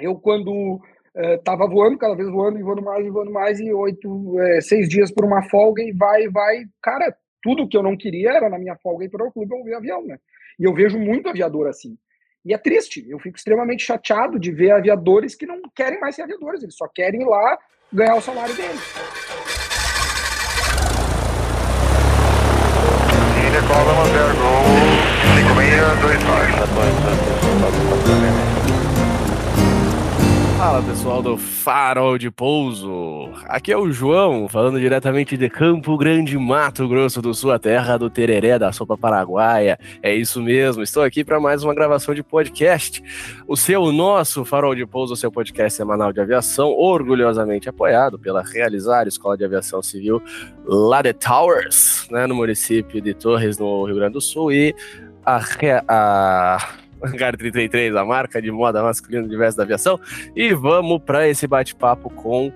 Eu, quando estava uh, voando, cada vez voando e voando mais e voando mais, e oito, é, seis dias por uma folga, e vai, vai. Cara, tudo que eu não queria era na minha folga ir para o clube eu ver avião, né? E eu vejo muito aviador assim. E é triste, eu fico extremamente chateado de ver aviadores que não querem mais ser aviadores, eles só querem ir lá ganhar o salário deles. Cola 10 Fala pessoal do Farol de Pouso, aqui é o João, falando diretamente de Campo Grande, Mato Grosso do Sul, a terra do tereré, da sopa paraguaia. É isso mesmo, estou aqui para mais uma gravação de podcast. O seu, nosso Farol de Pouso, o seu podcast semanal de aviação, orgulhosamente apoiado pela Realizar Escola de Aviação Civil lá de Towers, né, no município de Torres, no Rio Grande do Sul, e a, a Hangar 33, a marca de moda masculina diversa da aviação. E vamos para esse bate-papo com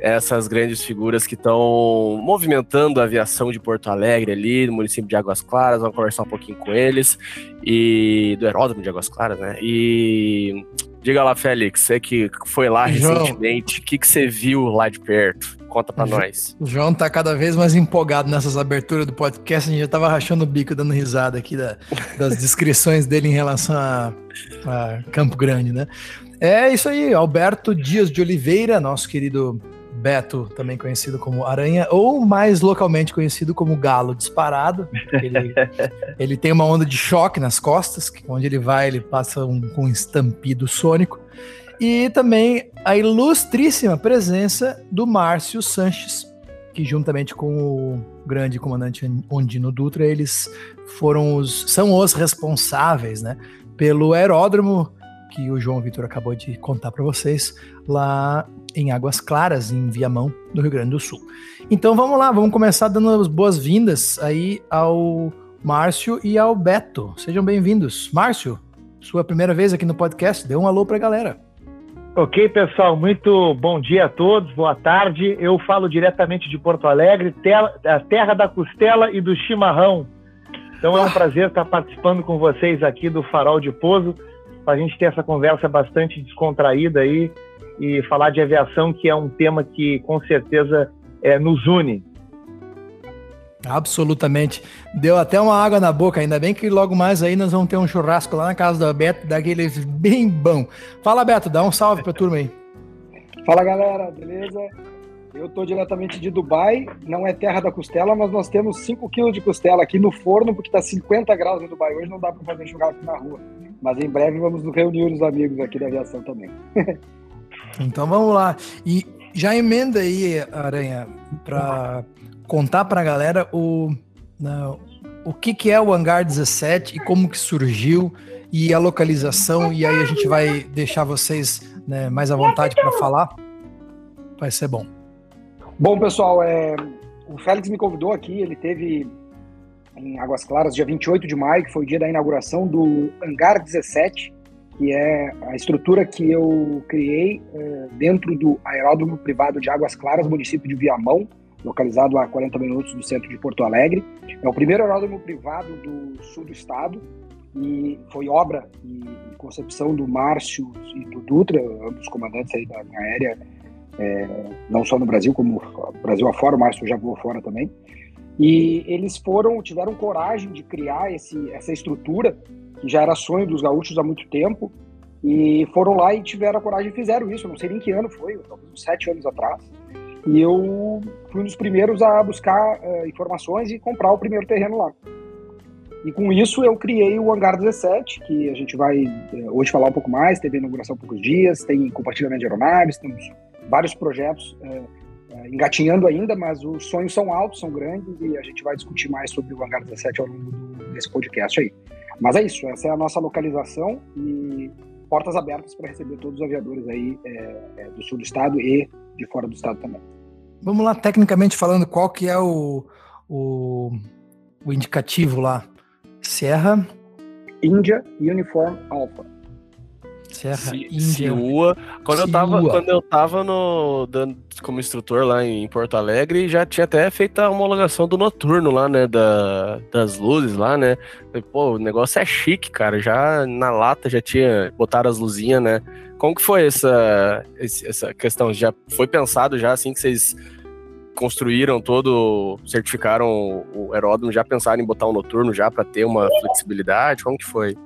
essas grandes figuras que estão movimentando a aviação de Porto Alegre ali, no município de Águas Claras, vamos conversar um pouquinho com eles, e do aeródromo de Águas Claras, né? E diga lá, Félix, você que foi lá João. recentemente, o que, que você viu lá de perto? Conta pra nós. O João tá cada vez mais empolgado nessas aberturas do podcast. A gente já tava rachando o bico, dando risada aqui da, das descrições dele em relação a, a, Campo Grande, né? É isso aí, Alberto Dias de Oliveira, nosso querido Beto, também conhecido como Aranha, ou mais localmente conhecido como Galo Disparado. Ele, ele tem uma onda de choque nas costas, onde ele vai, ele passa um, um estampido sônico. E também a ilustríssima presença do Márcio Sanches, que juntamente com o grande comandante Ondino Dutra, eles foram os, são os responsáveis, né, pelo aeródromo que o João Vitor acabou de contar para vocês, lá em Águas Claras, em Viamão, no Rio Grande do Sul. Então vamos lá, vamos começar dando as boas-vindas aí ao Márcio e ao Beto. Sejam bem-vindos. Márcio, sua primeira vez aqui no podcast, dê um alô para a galera. Ok, pessoal, muito bom dia a todos, boa tarde. Eu falo diretamente de Porto Alegre, a terra da costela e do chimarrão. Então é um ah. prazer estar participando com vocês aqui do Farol de Pouso, para a gente ter essa conversa bastante descontraída aí e falar de aviação, que é um tema que com certeza é, nos une. Absolutamente. Deu até uma água na boca, ainda bem que logo mais aí nós vamos ter um churrasco lá na casa do Beto, daqueles bem bom. Fala, Beto, dá um salve pra turma aí. Fala, galera, beleza? Eu tô diretamente de Dubai, não é terra da costela, mas nós temos 5 quilos de costela aqui no forno, porque tá 50 graus em Dubai. Hoje não dá para fazer churrasco na rua. Mas em breve vamos nos reunir os amigos aqui da aviação também. então vamos lá. E já emenda aí, Aranha, para contar para a galera o, né, o que, que é o Hangar 17 e como que surgiu e a localização, e aí a gente vai deixar vocês né, mais à vontade para falar. Vai ser bom. Bom, pessoal, é, o Félix me convidou aqui, ele teve em Águas Claras, dia 28 de maio, que foi o dia da inauguração do Hangar 17, que é a estrutura que eu criei é, dentro do aeródromo privado de Águas Claras, município de Viamão, localizado a 40 minutos do centro de Porto Alegre. É o primeiro aeródromo privado do sul do estado e foi obra e concepção do Márcio e do Dutra, ambos comandantes aí da linha aérea, é, não só no Brasil, como Brasil afora, o Márcio já voou fora também. E eles foram, tiveram coragem de criar esse, essa estrutura, que já era sonho dos gaúchos há muito tempo, e foram lá e tiveram a coragem e fizeram isso. Eu não sei nem que ano foi, talvez uns sete anos atrás. E eu fui um dos primeiros a buscar uh, informações e comprar o primeiro terreno lá. E com isso eu criei o Hangar 17, que a gente vai uh, hoje falar um pouco mais, teve inauguração há poucos dias, tem compartilhamento de aeronaves, temos vários projetos uh, engatinhando ainda, mas os sonhos são altos, são grandes e a gente vai discutir mais sobre o Hangar 17 ao longo do, desse podcast aí. Mas é isso, essa é a nossa localização e portas abertas para receber todos os aviadores aí é, é, do sul do estado e de fora do estado também. Vamos lá, tecnicamente falando, qual que é o, o, o indicativo lá? Serra? India Uniform Alpha. Serra Índia. Quando eu tava, quando eu tava no, dando, como instrutor lá em Porto Alegre, já tinha até feito a homologação do noturno lá, né? Da, das luzes lá, né? Pô, o negócio é chique, cara. Já na lata já tinha botaram as luzinhas, né? Como que foi essa, essa questão? Já foi pensado já assim que vocês construíram todo, certificaram o aeródromo, já pensaram em botar um noturno já para ter uma flexibilidade? Como que foi?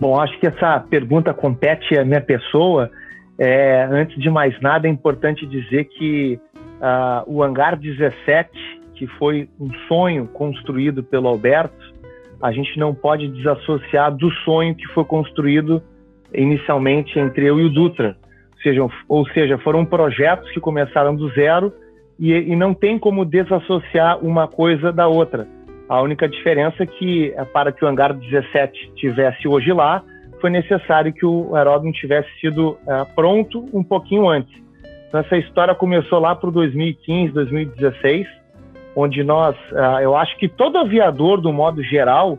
Bom, acho que essa pergunta compete à minha pessoa. É, antes de mais nada, é importante dizer que uh, o hangar 17, que foi um sonho construído pelo Alberto, a gente não pode desassociar do sonho que foi construído inicialmente entre eu e o Dutra. Ou seja, ou seja foram projetos que começaram do zero e, e não tem como desassociar uma coisa da outra. A única diferença é que, é, para que o hangar 17 tivesse hoje lá, foi necessário que o aeródromo tivesse sido uh, pronto um pouquinho antes. Então, essa história começou lá para 2015, 2016, onde nós, uh, eu acho que todo aviador, do modo geral,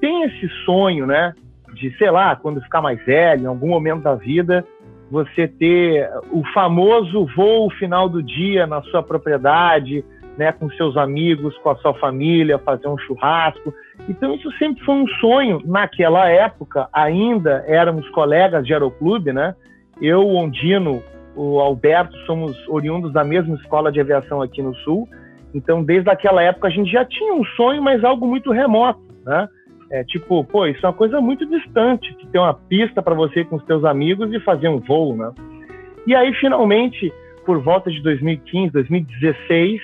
tem esse sonho, né, de, sei lá, quando ficar mais velho, em algum momento da vida, você ter o famoso voo final do dia na sua propriedade, né, com seus amigos, com a sua família, fazer um churrasco. Então isso sempre foi um sonho. Naquela época, ainda éramos colegas de aeroclube, né? Eu, o Ondino, o Alberto, somos oriundos da mesma escola de aviação aqui no Sul. Então, desde aquela época, a gente já tinha um sonho, mas algo muito remoto, né? É tipo, pô, isso é uma coisa muito distante, de ter uma pista para você com os seus amigos e fazer um voo, né? E aí, finalmente, por volta de 2015, 2016,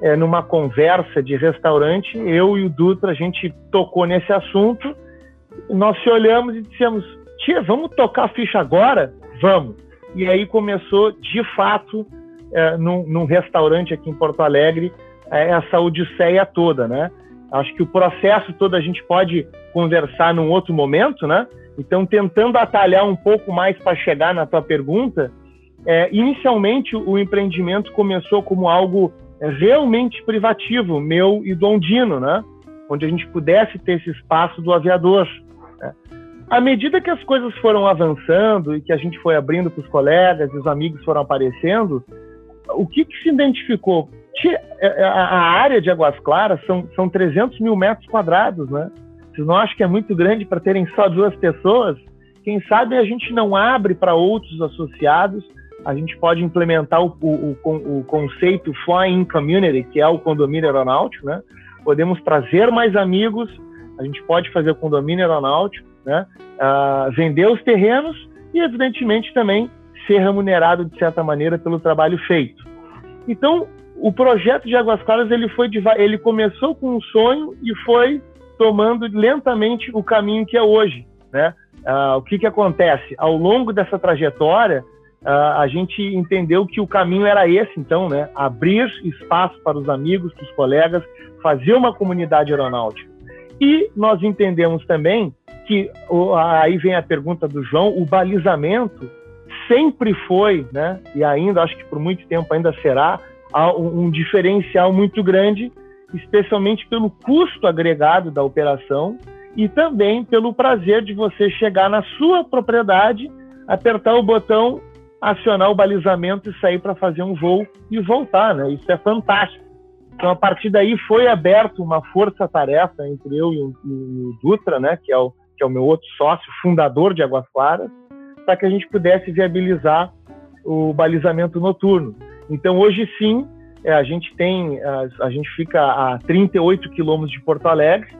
é, numa conversa de restaurante, eu e o Dutra, a gente tocou nesse assunto, nós se olhamos e dissemos, tia, vamos tocar a ficha agora? Vamos. E aí começou, de fato, é, num, num restaurante aqui em Porto Alegre, é, essa odisseia toda, né? Acho que o processo todo a gente pode conversar num outro momento, né? Então, tentando atalhar um pouco mais para chegar na tua pergunta, é, inicialmente o empreendimento começou como algo realmente privativo, meu e do Ondino, né? Onde a gente pudesse ter esse espaço do aviador. Né? À medida que as coisas foram avançando e que a gente foi abrindo para os colegas e os amigos foram aparecendo, o que, que se identificou? É, é, a área de Águas Claras são, são 300 mil metros quadrados, né? Vocês não acham que é muito grande para terem só duas pessoas? Quem sabe a gente não abre para outros associados, a gente pode implementar o, o, o, conceito Flying Community, que é o condomínio aeronáutico, né? Podemos trazer mais amigos, a gente pode fazer o condomínio aeronáutico, né? Uh, vender os terrenos e, evidentemente, também ser remunerado de certa maneira pelo trabalho feito. Então, o projeto de Águas Claras ele foi ele começou com um sonho e foi tomando lentamente o caminho que é hoje, né? Ah, o que que acontece ao longo dessa trajetória? Ah, a gente entendeu que o caminho era esse, então, né? Abrir espaço para os amigos, para os colegas, fazer uma comunidade aeronáutica. E nós entendemos também que aí vem a pergunta do João, o balizamento sempre foi, né? E ainda acho que por muito tempo ainda será um diferencial muito grande, especialmente pelo custo agregado da operação e também pelo prazer de você chegar na sua propriedade, apertar o botão, acionar o balizamento e sair para fazer um voo e voltar, né? Isso é fantástico. Então, a partir daí foi aberto uma força-tarefa entre eu e o, e o, Dutra, né, que é o, que é o meu outro sócio, fundador de Águas Claras, para que a gente pudesse viabilizar o balizamento noturno. Então, hoje sim, é, a gente tem, a, a, gente fica a 38 quilômetros de Porto Alegre.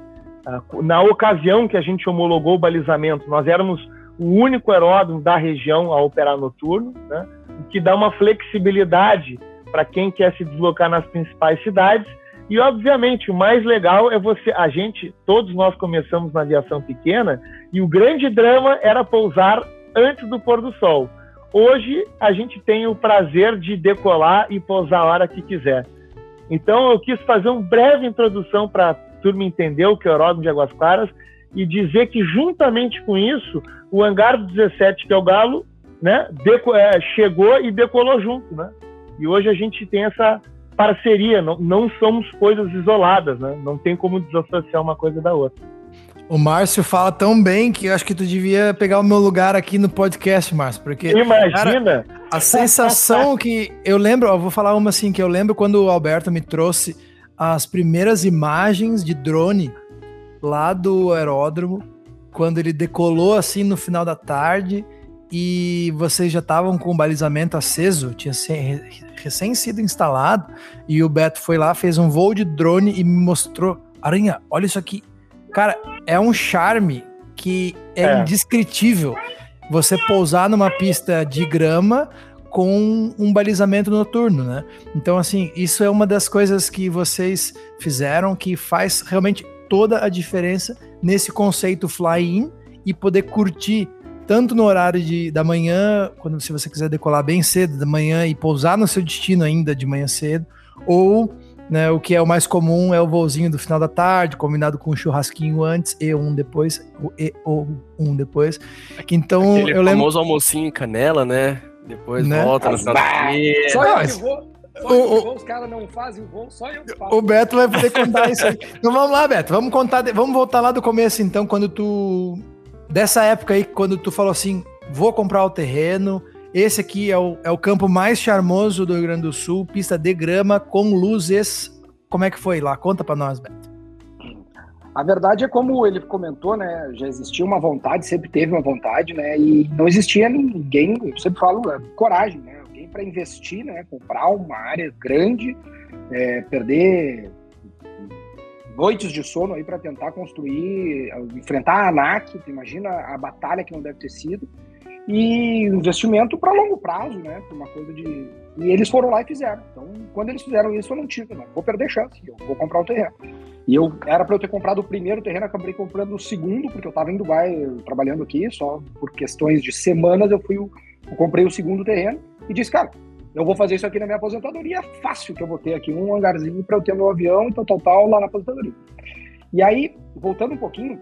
Na ocasião que a gente homologou o balizamento, nós éramos o único aeródromo da região a operar noturno, né? o que dá uma flexibilidade para quem quer se deslocar nas principais cidades. E, obviamente, o mais legal é você. A gente, todos nós começamos na aviação pequena, e o grande drama era pousar antes do pôr do sol. Hoje a gente tem o prazer de decolar e pousar a hora que quiser. Então eu quis fazer uma breve introdução para a turma entender o que é o aeródromo de Águas Claras e dizer que juntamente com isso o hangar 17 que é o Galo, né, é, chegou e decolou junto, né? E hoje a gente tem essa parceria, não, não somos coisas isoladas, né? Não tem como desassociar uma coisa da outra. O Márcio fala tão bem que eu acho que tu devia pegar o meu lugar aqui no podcast, Márcio, porque imagina cara, a sensação que eu lembro, eu vou falar uma assim que eu lembro quando o Alberto me trouxe as primeiras imagens de drone lá do aeródromo, quando ele decolou assim no final da tarde e vocês já estavam com o balizamento aceso, tinha recém sido instalado, e o Beto foi lá, fez um voo de drone e me mostrou. Aranha, olha isso aqui. Cara, é um charme que é, é. indescritível. Você pousar numa pista de grama com um balizamento noturno, né? Então, assim, isso é uma das coisas que vocês fizeram que faz realmente toda a diferença nesse conceito fly-in e poder curtir tanto no horário de, da manhã, quando se você quiser decolar bem cedo da manhã e pousar no seu destino ainda de manhã cedo, ou né, o que é o mais comum é o voozinho do final da tarde, combinado com um churrasquinho antes e um depois, o e ou um depois. Então Aquele eu lembro. O famoso almocinho em canela, né? Depois né? volta no final da Só eu que vou. O, os caras não fazem o voo, só eu faço. O Beto vai poder contar isso aí. Então vamos lá, Beto. Vamos contar, vamos voltar lá do começo, então, quando tu. Dessa época aí, quando tu falou assim: vou comprar o terreno. Esse aqui é o, é o campo mais charmoso do Rio Grande do Sul, pista de grama com luzes. Como é que foi lá? Conta para nós, Beto. A verdade é como ele comentou, né? Já existia uma vontade, sempre teve uma vontade, né? E não existia ninguém, eu sempre falo, é, coragem, né? Para investir, né? Comprar uma área grande, é, perder noites de sono aí para tentar construir, enfrentar a ANAC, imagina a batalha que não deve ter sido, e investimento para longo prazo, né? Uma coisa de. E eles foram lá e fizeram. Então, quando eles fizeram isso, eu não tive, não. Vou perder chance, eu vou comprar o terreno. E eu era para eu ter comprado o primeiro terreno, acabei comprando o segundo, porque eu estava em Dubai trabalhando aqui, só por questões de semanas eu fui, eu comprei o segundo terreno e disse, cara, eu vou fazer isso aqui na minha aposentadoria, fácil que eu vou ter aqui um hangarzinho para eu ter meu avião e tal, tal, tal, lá na aposentadoria. E aí, voltando um pouquinho,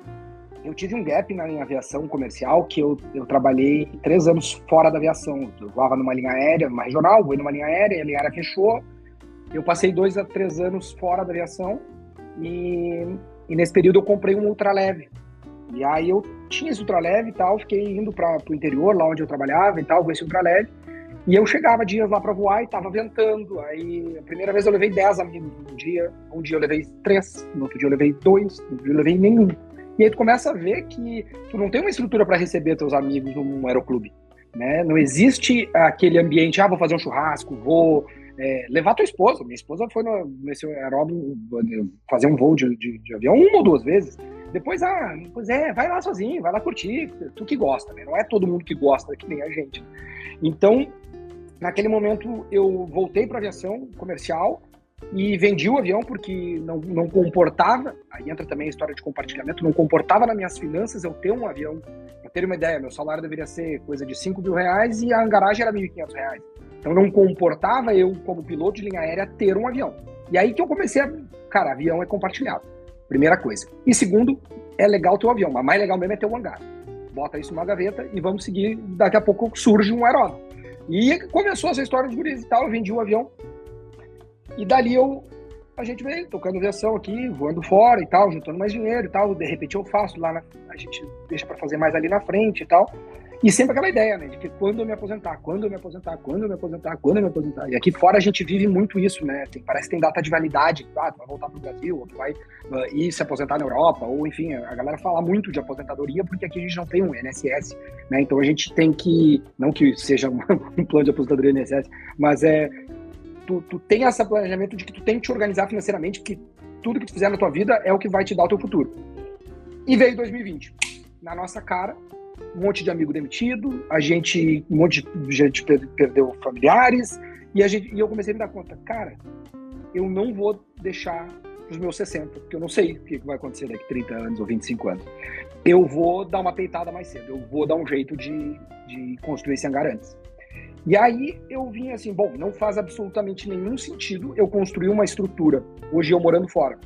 eu tive um gap na minha aviação comercial, que eu, eu trabalhei três anos fora da aviação. Eu voava numa linha aérea, numa regional, voei numa linha aérea, a linha aérea fechou. Eu passei dois a três anos fora da aviação e, e nesse período eu comprei um ultraleve. E aí eu tinha esse ultraleve e tal, fiquei indo para o interior, lá onde eu trabalhava e tal, com esse ultraleve. E eu chegava dias lá para voar e tava ventando. Aí a primeira vez eu levei 10 amigos um dia, um dia eu levei três, no outro dia eu levei dois, no outro dia eu levei nenhum. E aí tu começa a ver que tu não tem uma estrutura para receber teus amigos num aeroclube. Né? Não existe aquele ambiente, ah, vou fazer um churrasco, vou é, levar tua esposa. Minha esposa foi no, nesse aeródromo fazer um voo de, de, de, avião uma ou duas vezes. Depois, ah, pois é, vai lá sozinho, vai lá curtir, tu que gosta, né? Não é todo mundo que gosta, que nem a gente. Então, naquele momento, eu voltei para aviação comercial e vendi o avião porque não, não comportava, aí entra também a história de compartilhamento, não comportava nas minhas finanças eu ter um avião. Pra ter uma ideia, meu salário deveria ser coisa de 5 mil reais e a garagem era 1.500 reais. Então não comportava eu, como piloto de linha aérea, ter um avião. E aí que eu comecei a. Cara, avião é compartilhado. Primeira coisa. E segundo, é legal ter o avião, mas mais legal mesmo é ter um hangar. Bota isso numa gaveta e vamos seguir. Daqui a pouco surge um aeródromo. E começou essa história de guris e tal. Eu vendi o um avião. E dali eu. A gente veio tocando aviação aqui, voando fora e tal, juntando mais dinheiro e tal. De repente eu faço lá, na, a gente deixa para fazer mais ali na frente e tal. E sempre aquela ideia, né? De que quando eu me aposentar, quando eu me aposentar, quando eu me aposentar, quando eu me aposentar. E aqui fora a gente vive muito isso, né? Tem, parece que tem data de validade. Ah, tu vai voltar pro Brasil, ou tu vai uh, ir se aposentar na Europa, ou enfim, a galera fala muito de aposentadoria porque aqui a gente não tem um INSS, né? Então a gente tem que, não que seja um, um plano de aposentadoria INSS, mas é, tu, tu tem esse planejamento de que tu tem que te organizar financeiramente, que tudo que tu fizer na tua vida é o que vai te dar o teu futuro. E veio 2020. Na nossa cara, um monte de amigo demitido, a gente, um monte de gente perdeu familiares, e, a gente, e eu comecei a me dar conta, cara, eu não vou deixar os meus 60, porque eu não sei o que vai acontecer daqui 30 anos ou 25 anos. Eu vou dar uma peitada mais cedo, eu vou dar um jeito de, de construir esse hangar antes. E aí eu vim assim, bom, não faz absolutamente nenhum sentido eu construir uma estrutura, hoje eu morando fora.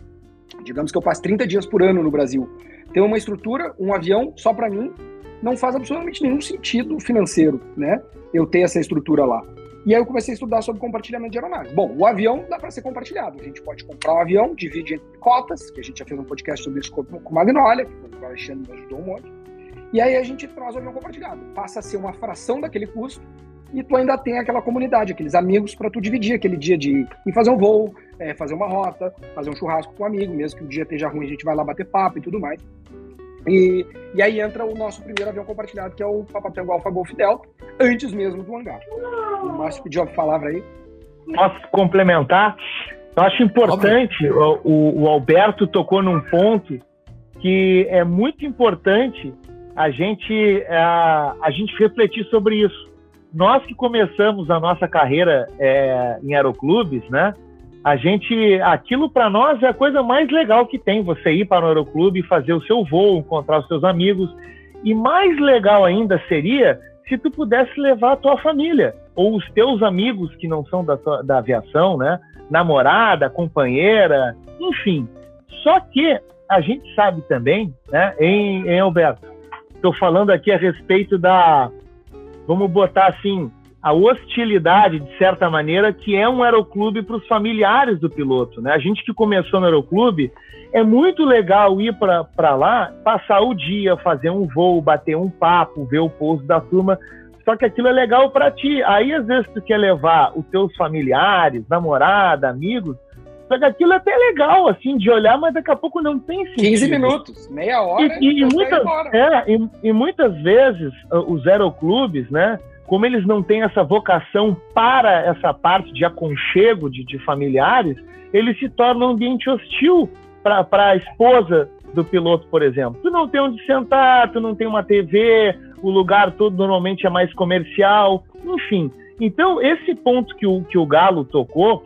Digamos que eu passo 30 dias por ano no Brasil. Ter uma estrutura, um avião só para mim, não faz absolutamente nenhum sentido financeiro, né? Eu ter essa estrutura lá. E aí eu comecei a estudar sobre compartilhamento de aeronaves. Bom, o avião dá para ser compartilhado. A gente pode comprar um avião, divide entre cotas, que a gente já fez um podcast sobre isso com o Magnolia, que o Alexandre me ajudou um monte. E aí a gente traz o avião compartilhado. Passa a ser uma fração daquele custo e tu ainda tem aquela comunidade, aqueles amigos para tu dividir aquele dia de ir fazer um voo, é, fazer uma rota, fazer um churrasco com um amigo, mesmo que o dia esteja ruim, a gente vai lá bater papo e tudo mais. E, e aí entra o nosso primeiro avião compartilhado, que é o Papatango Alfa Golf Delta, antes mesmo do hangar. O Márcio pediu a palavra aí. Posso complementar? Eu acho importante, o, o, o Alberto tocou num ponto que é muito importante a gente, a, a gente refletir sobre isso. Nós que começamos a nossa carreira é, em aeroclubes, né? A gente, aquilo para nós é a coisa mais legal que tem, você ir para o aeroclube, fazer o seu voo, encontrar os seus amigos. E mais legal ainda seria se tu pudesse levar a tua família ou os teus amigos que não são da, da aviação, né? Namorada, companheira, enfim. Só que a gente sabe também, né, em, em Alberto, estou falando aqui a respeito da, vamos botar assim, a hostilidade, de certa maneira, que é um aeroclube para os familiares do piloto. Né? A gente que começou no aeroclube, é muito legal ir para lá, passar o dia, fazer um voo, bater um papo, ver o pouso da turma. Só que aquilo é legal para ti. Aí, às vezes, tu quer levar os teus familiares, namorada, amigos, só que aquilo é até legal, assim, de olhar, mas daqui a pouco não tem sentido. 15 minutos, meia hora. E, e, e muitas, é, e, e, muitas vezes os aeroclubes, né, como eles não têm essa vocação para essa parte de aconchego de, de familiares, eles se tornam um ambiente hostil para a esposa do piloto, por exemplo. Tu não tem onde sentar, tu não tem uma TV, o lugar todo normalmente é mais comercial, enfim. Então, esse ponto que o, que o Galo tocou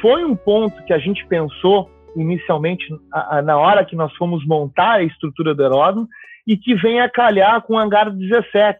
foi um ponto que a gente pensou inicialmente a, a, na hora que nós fomos montar a estrutura do aeródromo e que vem a calhar com o hangar 17.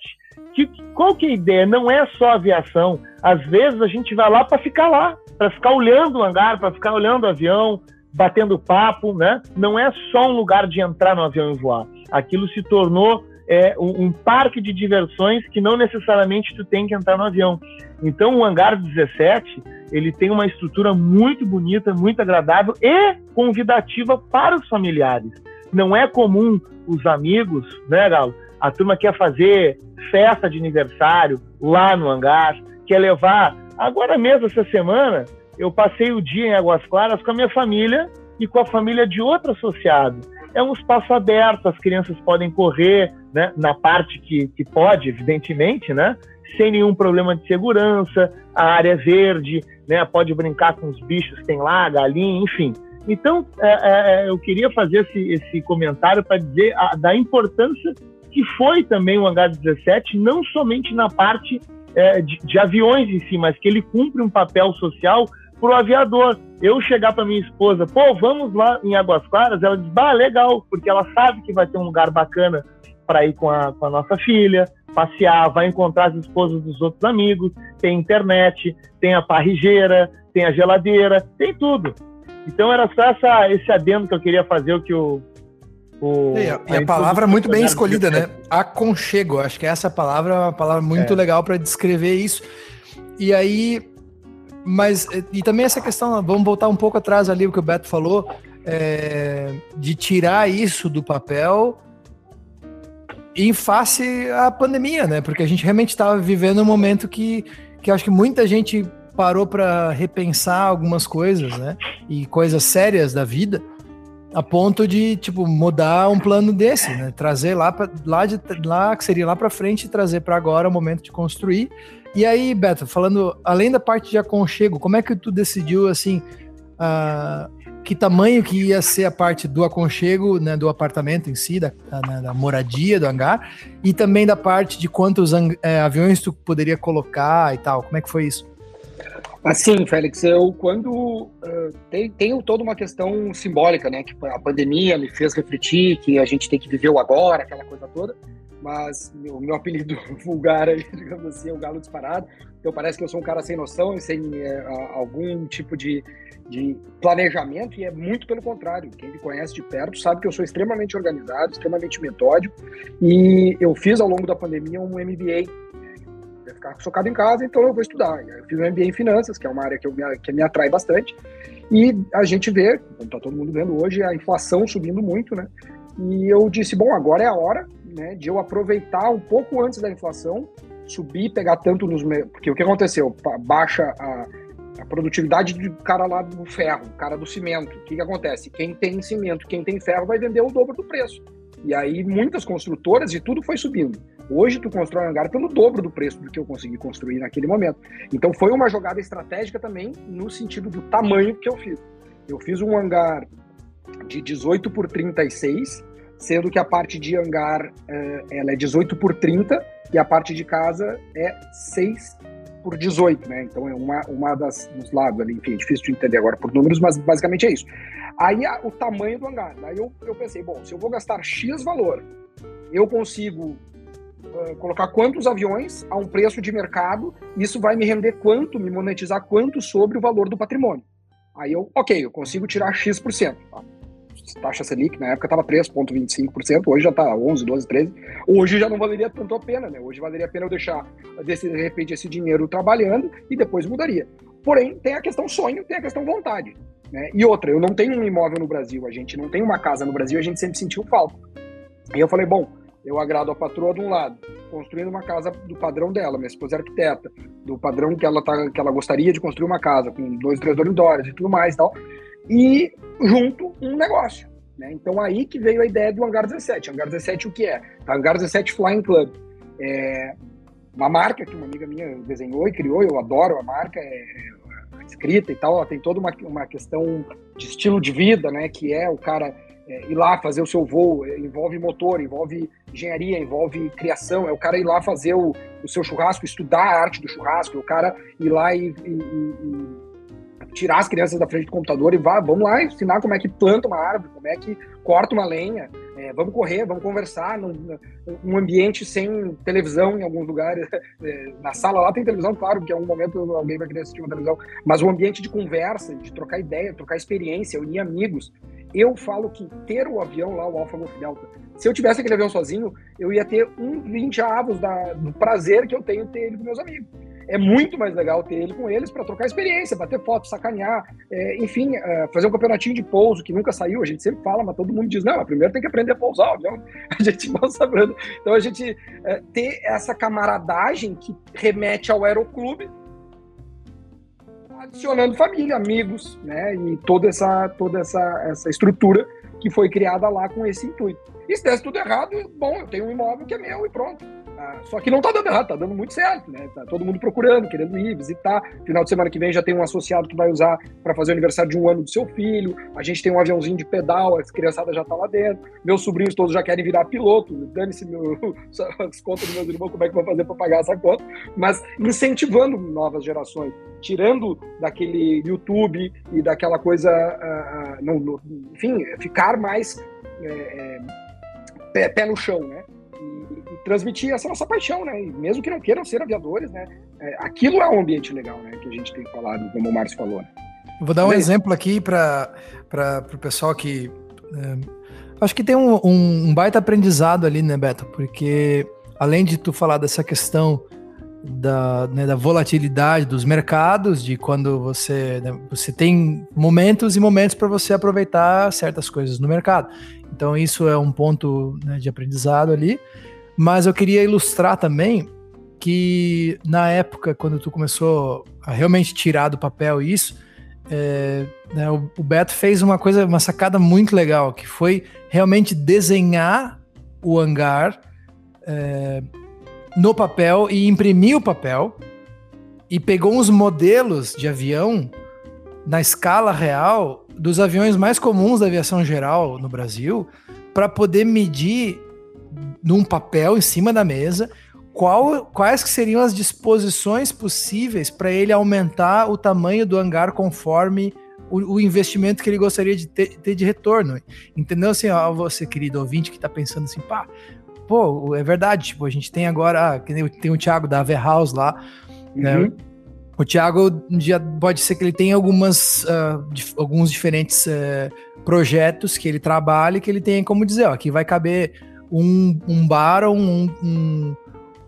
Que, qual que é a ideia? Não é só aviação. Às vezes a gente vai lá para ficar lá, para ficar olhando o hangar, para ficar olhando o avião, batendo papo, né? Não é só um lugar de entrar no avião e voar. Aquilo se tornou é, um, um, parque de diversões que não necessariamente tu tem que entrar no avião. Então o hangar 17 ele tem uma estrutura muito bonita, muito agradável e convidativa para os familiares. Não é comum os amigos, né, Galo? A turma quer fazer festa de aniversário lá no hangar, quer levar. Agora mesmo, essa semana, eu passei o dia em Águas Claras com a minha família e com a família de outro associado. É um espaço aberto, as crianças podem correr, né, na parte que, que pode, evidentemente, né, sem nenhum problema de segurança, a área é verde, né, pode brincar com os bichos que tem lá, galinha, enfim. Então, é, é, é eu queria fazer esse, esse comentário para dizer a, da importância que foi também o Hangar 17, não somente na parte é, de, de, aviões em si, mas que ele cumpre um papel social para o aviador. Eu chegar para minha esposa, pô, vamos lá em Águas Claras, ela diz, bah, legal, porque ela sabe que vai ter um lugar bacana para ir com a, com a nossa filha, passear, vai encontrar as esposas dos outros amigos, tem internet, tem a parrigeira, tem a geladeira, tem tudo. Então era só essa, esse adendo que eu queria fazer, o que o. o e a, e a palavra muito bem escolhida, né? Aconchego. Acho que essa palavra é uma palavra muito é. legal para descrever isso. E aí. Mas. E também essa questão, vamos voltar um pouco atrás ali, o que o Beto falou, é, de tirar isso do papel em face à pandemia, né? Porque a gente realmente estava vivendo um momento que, que acho que muita gente parou para repensar algumas coisas, né? E coisas sérias da vida, a ponto de tipo mudar um plano desse, né? Trazer lá para lá de lá que seria lá para frente trazer para agora o momento de construir. E aí, Beto, falando além da parte de aconchego, como é que tu decidiu assim? Uh, que tamanho que ia ser a parte do aconchego, né, do apartamento em si, da, da, da moradia, do hangar, e também da parte de quantos é, aviões tu poderia colocar e tal. Como é que foi isso? Assim, Félix, eu quando uh, tem, tem toda uma questão simbólica, né? Que a pandemia me fez refletir que a gente tem que viver o agora, aquela coisa toda. Mas o meu apelido vulgar, digamos assim, é o galo disparado. Então parece que eu sou um cara sem noção, sem é, algum tipo de de planejamento e é muito pelo contrário. Quem me conhece de perto sabe que eu sou extremamente organizado, extremamente metódico e eu fiz ao longo da pandemia um MBA. Vai ficar socado em casa, então eu vou estudar. Eu fiz um MBA em finanças, que é uma área que, eu, que me atrai bastante. E a gente vê, como está todo mundo vendo hoje, a inflação subindo muito, né? E eu disse, bom, agora é a hora né, de eu aproveitar um pouco antes da inflação, subir, pegar tanto nos... Porque o que aconteceu? Baixa a a produtividade do cara lá do ferro, cara do cimento. O que, que acontece? Quem tem cimento, quem tem ferro vai vender o dobro do preço. E aí muitas construtoras e tudo foi subindo. Hoje tu constrói um hangar pelo dobro do preço do que eu consegui construir naquele momento. Então foi uma jogada estratégica também no sentido do tamanho que eu fiz. Eu fiz um hangar de 18 por 36, sendo que a parte de hangar uh, ela é 18 por 30 e a parte de casa é 6 por 18, né? Então é uma, uma das dos lados ali, enfim, é difícil de entender agora por números, mas basicamente é isso. Aí a, o tamanho do hangar. Daí eu, eu pensei, bom, se eu vou gastar X valor, eu consigo uh, colocar quantos aviões a um preço de mercado, isso vai me render quanto, me monetizar quanto sobre o valor do patrimônio. Aí eu, ok, eu consigo tirar X%. Tá? Taxa Selic, na época estava 3,25%, hoje já está 11, 12, 13. Hoje já não valeria tanto a pena, né? Hoje valeria a pena eu deixar, desse, de repente, esse dinheiro trabalhando e depois mudaria. Porém, tem a questão sonho, tem a questão vontade. Né? E outra, eu não tenho um imóvel no Brasil, a gente não tem uma casa no Brasil, a gente sempre sentiu falta. E eu falei, bom, eu agrado a patroa de um lado, construindo uma casa do padrão dela, minha esposa é arquiteta, do padrão que ela, tá, que ela gostaria de construir uma casa, com dois, três dormitórios e tudo mais e tal e junto um negócio. Né? Então aí que veio a ideia do Hangar 17. Hangar 17 o que é? Hangar 17 Flying Club. É uma marca que uma amiga minha desenhou e criou, eu adoro a marca, é, é escrita e tal, ela tem toda uma, uma questão de estilo de vida, né? Que é o cara é, ir lá fazer o seu voo, é, envolve motor, envolve engenharia, envolve criação, é o cara ir lá fazer o, o seu churrasco, estudar a arte do churrasco, é o cara ir lá e, e, e tirar as crianças da frente do computador e vá, vamos lá ensinar como é que planta uma árvore, como é que corta uma lenha, é, vamos correr, vamos conversar num, num, ambiente sem televisão em alguns lugares. É, na sala lá tem televisão, claro, porque em algum momento alguém vai querer assistir uma televisão, mas um ambiente de conversa, de trocar ideia, trocar experiência, unir amigos. Eu falo que ter o avião lá, o Alfa Golf Delta, se eu tivesse aquele avião sozinho, eu ia ter um 20 avos da, do prazer que eu tenho ter ele com meus amigos é muito mais legal ter ele com eles para trocar experiência, bater foto, sacanear, é, enfim, é, fazer um campeonatinho de pouso que nunca saiu. A gente sempre fala, mas todo mundo diz: não, primeiro tem que aprender a pousar, avião. A gente vai sabendo. Então a gente é, ter essa camaradagem que remete ao aeroclube, adicionando família, amigos, né, e toda essa toda essa, essa estrutura que foi criada lá com esse intuito. E se desse tudo errado, bom, eu tenho um imóvel que é meu e pronto. Ah, só que não tá dando errado, tá dando muito certo, né? Tá todo mundo procurando, querendo ir, visitar. Final de semana que vem já tem um associado que vai usar para fazer o aniversário de um ano do seu filho. A gente tem um aviãozinho de pedal, as criançadas já tá lá dentro. Meus sobrinhos todos já querem virar piloto. Dane-se meu, as contas dos meus irmãos, como é que vão fazer para pagar essa conta. Mas incentivando novas gerações, tirando daquele YouTube e daquela coisa, uh, não, no, enfim, ficar mais é, é, pé, pé no chão, né? E transmitir essa nossa paixão, né? E mesmo que não queiram ser aviadores, né? É, aquilo é um ambiente legal, né? Que a gente tem falado, como o Márcio falou. Né? Vou dar um Mas, exemplo aqui para o pessoal que. É, acho que tem um, um, um, baita aprendizado ali, né, Beto? Porque além de tu falar dessa questão da, né, da volatilidade dos mercados, de quando você, né, você tem momentos e momentos para você aproveitar certas coisas no mercado. Então, isso é um ponto né, de aprendizado ali. Mas eu queria ilustrar também que na época, quando tu começou a realmente tirar do papel isso, é, né, o, o, Beto fez uma coisa, uma sacada muito legal, que foi realmente desenhar o hangar é, no papel e imprimir o papel e pegou uns modelos de avião na escala real dos aviões mais comuns da aviação geral no Brasil para poder medir num papel em cima da mesa qual, quais que seriam as disposições possíveis para ele aumentar o tamanho do hangar conforme o, o, investimento que ele gostaria de ter, ter de retorno. Entendeu? Assim, ó, você, querido ouvinte, que está pensando assim, pá, pô, é verdade, tipo, a gente tem agora, ah, tem o Thiago da House lá, né? uhum. né? O Thiago já pode ser que ele tenha algumas, uh, dif alguns diferentes uh, projetos que ele trabalha e que ele tem como dizer, ó, aqui vai caber um, um Baron, um, um,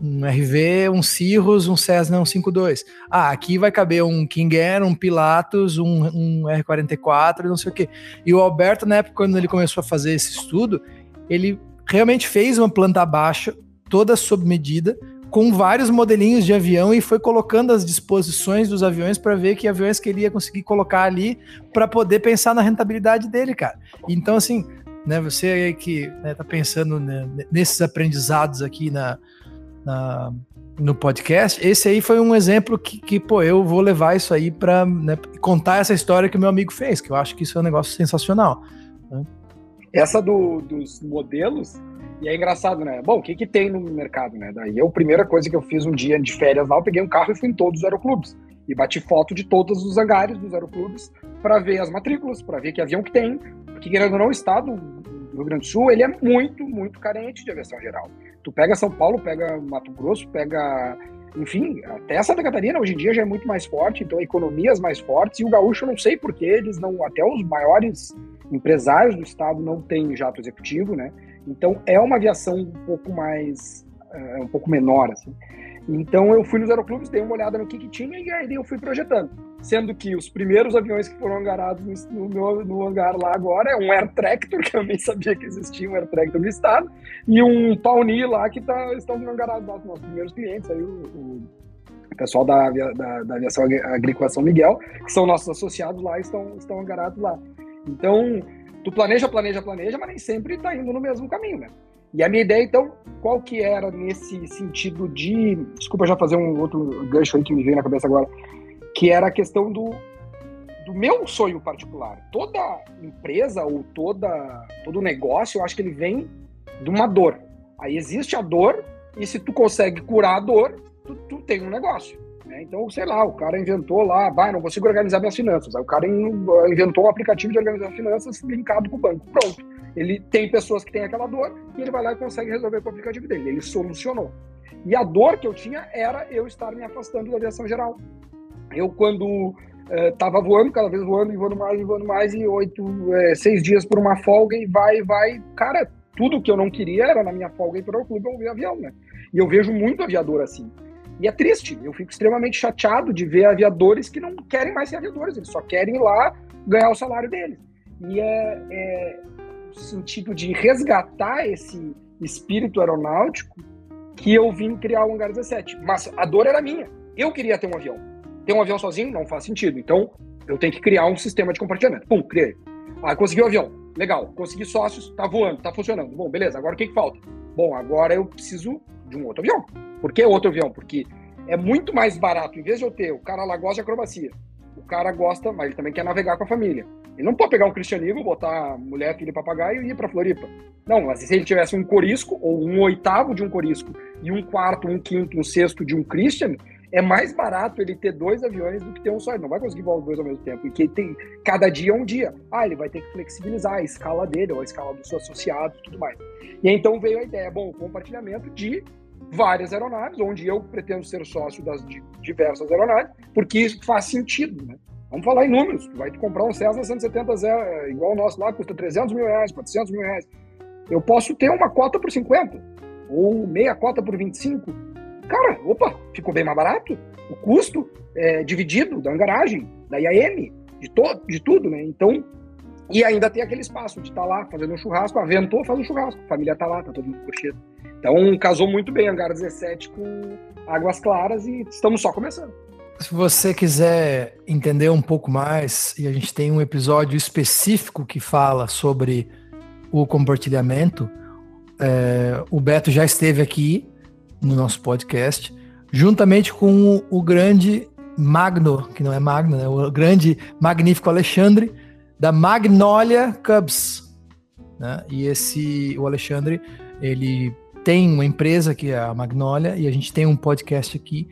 um RV, um Cirrus, um Cessna 152. Ah, aqui vai caber um King Air, um Pilatus, um, um R44, não sei o quê. E o Alberto, na época, quando ele começou a fazer esse estudo, ele realmente fez uma planta baixa, toda sob medida, com vários modelinhos de avião e foi colocando as disposições dos aviões para ver que aviões que ele ia conseguir colocar ali para poder pensar na rentabilidade dele, cara. Então, assim, né? Você aí que né, tá pensando né, nesses aprendizados aqui na, na, no podcast, esse aí foi um exemplo que, que pô, eu vou levar isso aí para né, contar essa história que o meu amigo fez, que eu acho que isso é um negócio sensacional. Né? Essa do, dos modelos, e é engraçado, né? Bom, o que, que tem no mercado, né? Daí a primeira coisa que eu fiz um dia de férias lá, eu peguei um carro e fui em todos os aeroclubes. E bati foto de todos os hangares dos aeroclubes para ver as matrículas, para ver que avião que tem. Porque, querendo ou não, o estado do Rio Grande do Sul, ele é muito, muito carente de aviação geral. Tu pega São Paulo, pega Mato Grosso, pega enfim, até Santa Catarina hoje em dia já é muito mais forte, então economias mais fortes, e o gaúcho não sei porque eles não, até os maiores empresários do estado não têm jato executivo, né? Então é uma aviação um pouco mais, uh, um pouco menor, assim. Então eu fui nos aeroclubes, dei uma olhada no que, que tinha e aí eu fui projetando. Sendo que os primeiros aviões que foram hangarados no, meu, no hangar lá agora é um Air Tractor, que eu nem sabia que existia um Air Tractor no estado, e um Pauni lá que tá, estão angarados lá, nossos primeiros clientes, aí o, o pessoal da, da, da Aviação Agrícola São Miguel, que são nossos associados lá, estão, estão angarados lá. Então, tu planeja, planeja, planeja, mas nem sempre está indo no mesmo caminho, né? E a minha ideia, então, qual que era nesse sentido de... Desculpa já fazer um outro gancho aí que me veio na cabeça agora, que era a questão do, do meu sonho particular. Toda empresa ou toda, todo negócio, eu acho que ele vem de uma dor. Aí existe a dor, e se tu consegue curar a dor, tu, tu tem um negócio. Né? Então, sei lá, o cara inventou lá, vai, não consigo organizar minhas finanças. Aí o cara inventou um aplicativo de organizar finanças linkado com o banco. Pronto. Ele tem pessoas que têm aquela dor e ele vai lá e consegue resolver com o aplicativo dele. Ele solucionou. E a dor que eu tinha era eu estar me afastando da aviação geral. Eu, quando estava eh, voando, cada vez voando, e voando mais, e voando mais, e oito, é, seis dias por uma folga, e vai, vai. Cara, tudo que eu não queria era na minha folga ir para o clube ou ver avião, né? E eu vejo muito aviador assim. E é triste, eu fico extremamente chateado de ver aviadores que não querem mais ser aviadores, eles só querem ir lá ganhar o salário deles. E é, é o sentido de resgatar esse espírito aeronáutico que eu vim criar o Hangar 17. Mas a dor era minha. Eu queria ter um avião. Ter um avião sozinho não faz sentido. Então, eu tenho que criar um sistema de compartilhamento. Pum, criei. Ah, consegui o um avião. Legal. Consegui sócios. Tá voando, tá funcionando. Bom, beleza. Agora o que, que falta? Bom, agora eu preciso de um outro avião. Por que outro avião? Porque é muito mais barato, em vez de eu ter o cara lá gosta de acrobacia, o cara gosta, mas ele também quer navegar com a família. Ele não pode pegar um cristianismo, botar mulher, filho e papagaio e ir para Floripa. Não, mas se ele tivesse um corisco, ou um oitavo de um corisco, e um quarto, um quinto, um sexto de um Christian, é mais barato ele ter dois aviões do que ter um só. Ele não vai conseguir voar os dois ao mesmo tempo. E tem cada dia é um dia. Ah, ele vai ter que flexibilizar a escala dele, ou a escala dos seus associados e tudo mais. E então veio a ideia, bom, compartilhamento de várias aeronaves, onde eu pretendo ser sócio das diversas aeronaves, porque isso faz sentido, né? Vamos falar em números. Tu vai comprar um Cessna 170 zero, igual o nosso lá, custa 300 mil reais, 400 mil reais. Eu posso ter uma cota por 50, ou meia cota por 25. Cara, opa, ficou bem mais barato. O custo é dividido da garagem, da IAM, de, de tudo, né? Então, e ainda tem aquele espaço de estar tá lá fazendo um churrasco, aventou, faz um churrasco, a família tá lá, tá todo mundo curtindo. Então casou muito bem Hangar 17 com Águas Claras e estamos só começando. Se você quiser entender um pouco mais, e a gente tem um episódio específico que fala sobre o compartilhamento, é, o Beto já esteve aqui no nosso podcast, juntamente com o, o grande Magno, que não é Magno, né? O grande, magnífico Alexandre, da Magnolia Cubs. Né? E esse, o Alexandre, ele tem uma empresa que é a Magnolia e a gente tem um podcast aqui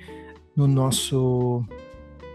no nosso.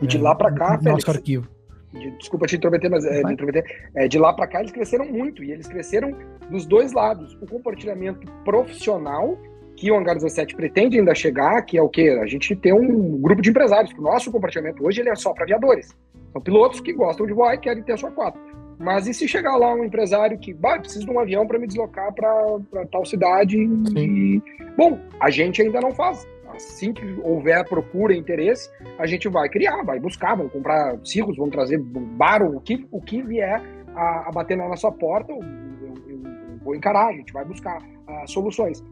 E de é, lá para cá, no Félix, nosso arquivo. De, desculpa te intrometer, mas é, de, intrometer, é, de lá para cá eles cresceram muito e eles cresceram dos dois lados. O compartilhamento profissional que o Hangar 17 pretende ainda chegar, que é o que a gente tem um grupo de empresários. O nosso compartilhamento hoje ele é só para aviadores. São pilotos que gostam de voar e querem ter a sua quatro. Mas e se chegar lá um empresário que, bah, preciso de um avião para me deslocar para tal cidade? E... Bom, a gente ainda não faz. Assim que houver procura e interesse, a gente vai criar, vai buscar, vamos comprar cirros, vamos trazer bar, o que, o que vier a, a bater na nossa porta, eu, eu, eu, vou encarar, a gente vai buscar uh, soluções.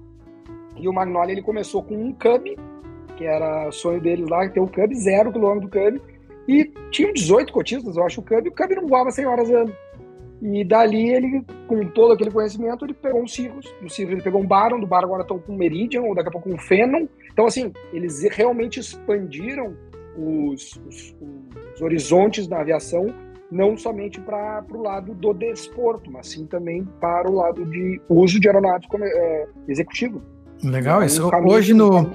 E o Magnolia ele começou com um Cub, que era sonho deles lá, ter um Cub, zero quilômetro do Cub, e tinham 18 cotistas, eu acho, o Cub, e o Cub não voava 100 horas ano. E dali ele, com todo aquele conhecimento, ele pegou um Cirrus, do Cirrus ele pegou um Baron, do Baron agora estão com um Meridian, ou daqui a pouco um Phenom. Então, assim, eles realmente expandiram os, os, os horizontes da aviação, não somente para o lado do desporto, mas sim também para o lado de uso de aeronáutico é, executivo. Legal isso. Hoje no,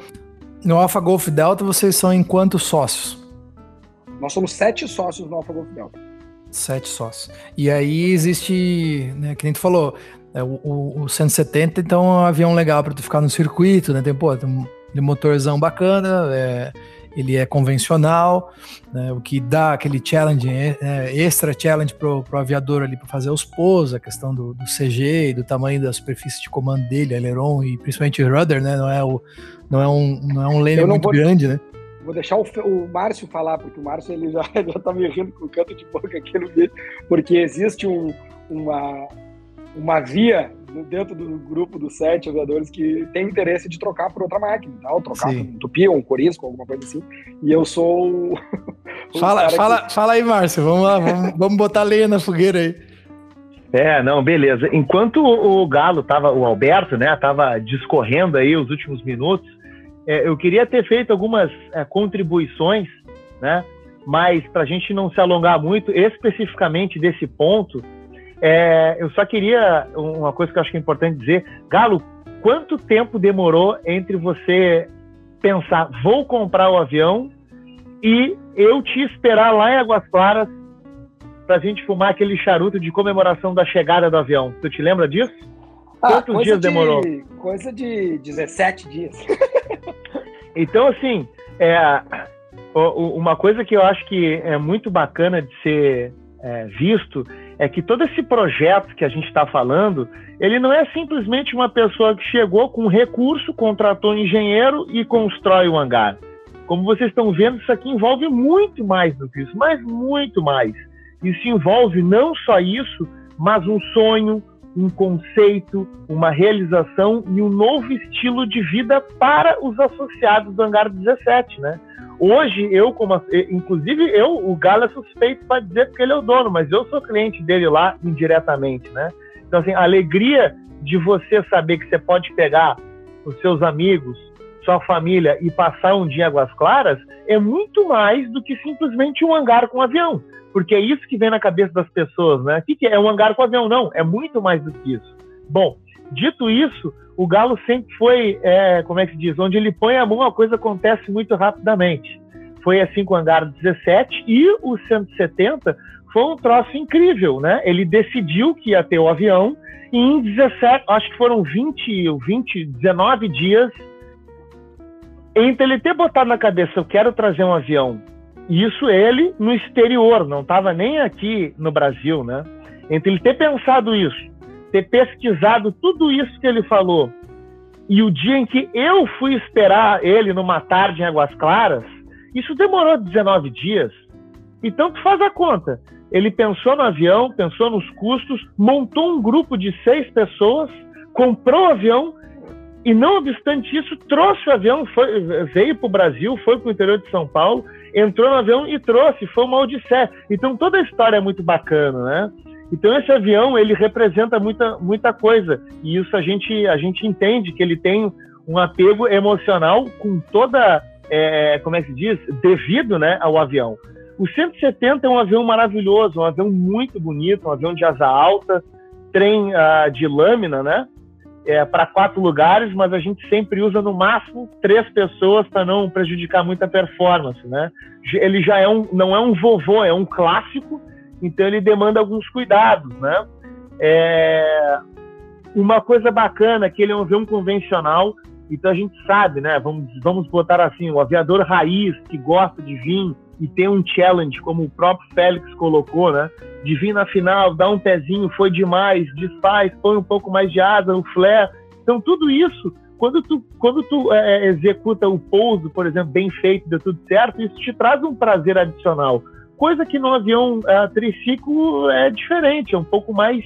no Alpha Golf Delta vocês são em quantos sócios? Nós somos sete sócios no Alpha Golf Delta. Sete sócios. E aí existe, né, que nem tu falou, é, o, o, o 170, então é um avião legal para tu ficar no circuito, né? Tem, pô, tem um motorzão bacana, é, ele é convencional, né, o que dá aquele challenge, é, é extra challenge pro, pro aviador ali para fazer os pousos, a questão do, do CG e do tamanho da superfície de comando dele, aileron e principalmente rudder, né? Não é, o, não é um, não é um lane muito vou... grande, né? Vou deixar o, o Márcio falar, porque o Márcio ele já, já tá me rindo com o canto de boca aqui no vídeo, porque existe um, uma, uma via dentro do grupo dos sete aviadores que tem interesse de trocar por outra máquina, tá? ou trocar Sim. um Tupi ou um Corisco, alguma coisa assim. E eu sou o. fala, fala, que... fala aí, Márcio, vamos lá, vamos, vamos botar lenha na fogueira aí. É, não, beleza. Enquanto o Galo tava, o Alberto, né, tava discorrendo aí os últimos minutos, é, eu queria ter feito algumas é, contribuições, né? Mas para a gente não se alongar muito, especificamente desse ponto, é, eu só queria uma coisa que eu acho que é importante dizer, Galo, quanto tempo demorou entre você pensar vou comprar o avião e eu te esperar lá em Águas Claras para a gente fumar aquele charuto de comemoração da chegada do avião? Tu te lembra disso? Ah, Quantos dias de, demorou? Coisa de 17 dias. então, assim, é, uma coisa que eu acho que é muito bacana de ser é, visto é que todo esse projeto que a gente está falando, ele não é simplesmente uma pessoa que chegou com recurso, contratou um engenheiro e constrói o um hangar. Como vocês estão vendo, isso aqui envolve muito mais do que isso, mas muito mais. Isso envolve não só isso, mas um sonho, um conceito, uma realização e um novo estilo de vida para os associados do Hangar 17, né? Hoje, eu, como inclusive eu, o Galo é suspeito para dizer porque ele é o dono, mas eu sou cliente dele lá indiretamente, né? Então, assim, a alegria de você saber que você pode pegar os seus amigos, sua família e passar um dia em Águas Claras é muito mais do que simplesmente um hangar com avião porque é isso que vem na cabeça das pessoas, né? O que, é? É um hangar com avião? Não, é muito mais do que isso. Bom, dito isso, o Galo sempre foi, é, como é que se diz, onde ele põe a mão, a coisa acontece muito rapidamente. Foi assim com o hangar 17 e o 170 foi um troço incrível, né? Ele decidiu que ia ter o avião e em 17, acho que foram 20, 20, 19 dias entre ele ter botado na cabeça, eu quero trazer um avião isso ele no exterior, não estava nem aqui no Brasil, né? Entre ele ter pensado isso, ter pesquisado tudo isso que ele falou, e o dia em que eu fui esperar ele numa tarde em Águas Claras, isso demorou 19 dias. Então tu faz a conta. Ele pensou no avião, pensou nos custos, montou um grupo de seis pessoas, comprou o avião e, não obstante isso, trouxe o avião, foi, veio para o Brasil, foi para o interior de São Paulo entrou no avião e trouxe, foi uma odisseia. Então toda a história é muito bacana, né? Então esse avião ele representa muita, muita coisa e isso a gente a gente entende que ele tem um apego emocional com toda é, como é que se diz devido, né, ao avião. O 170 é um avião maravilhoso, um avião muito bonito, um avião de asa alta, trem uh, de lâmina, né? é, para quatro lugares, mas a gente sempre usa no máximo três pessoas para não prejudicar muita performance, né? Ele já é um, não é um vovô, é um clássico, então ele demanda alguns cuidados, né? É, uma coisa bacana é que ele é um avião convencional, então a gente sabe, né? Vamos, vamos botar assim, o aviador raiz que gosta de vir e tem um challenge, como o próprio Félix colocou, né? De vir na final, dar um pezinho, foi demais, desfaz, põe um pouco mais de asa, um flare. Então, tudo isso, quando tu, quando tu é, é, executa o pouso, por exemplo, bem feito, deu tudo certo, isso te traz um prazer adicional. Coisa que no avião é, triciclo é diferente, é um pouco mais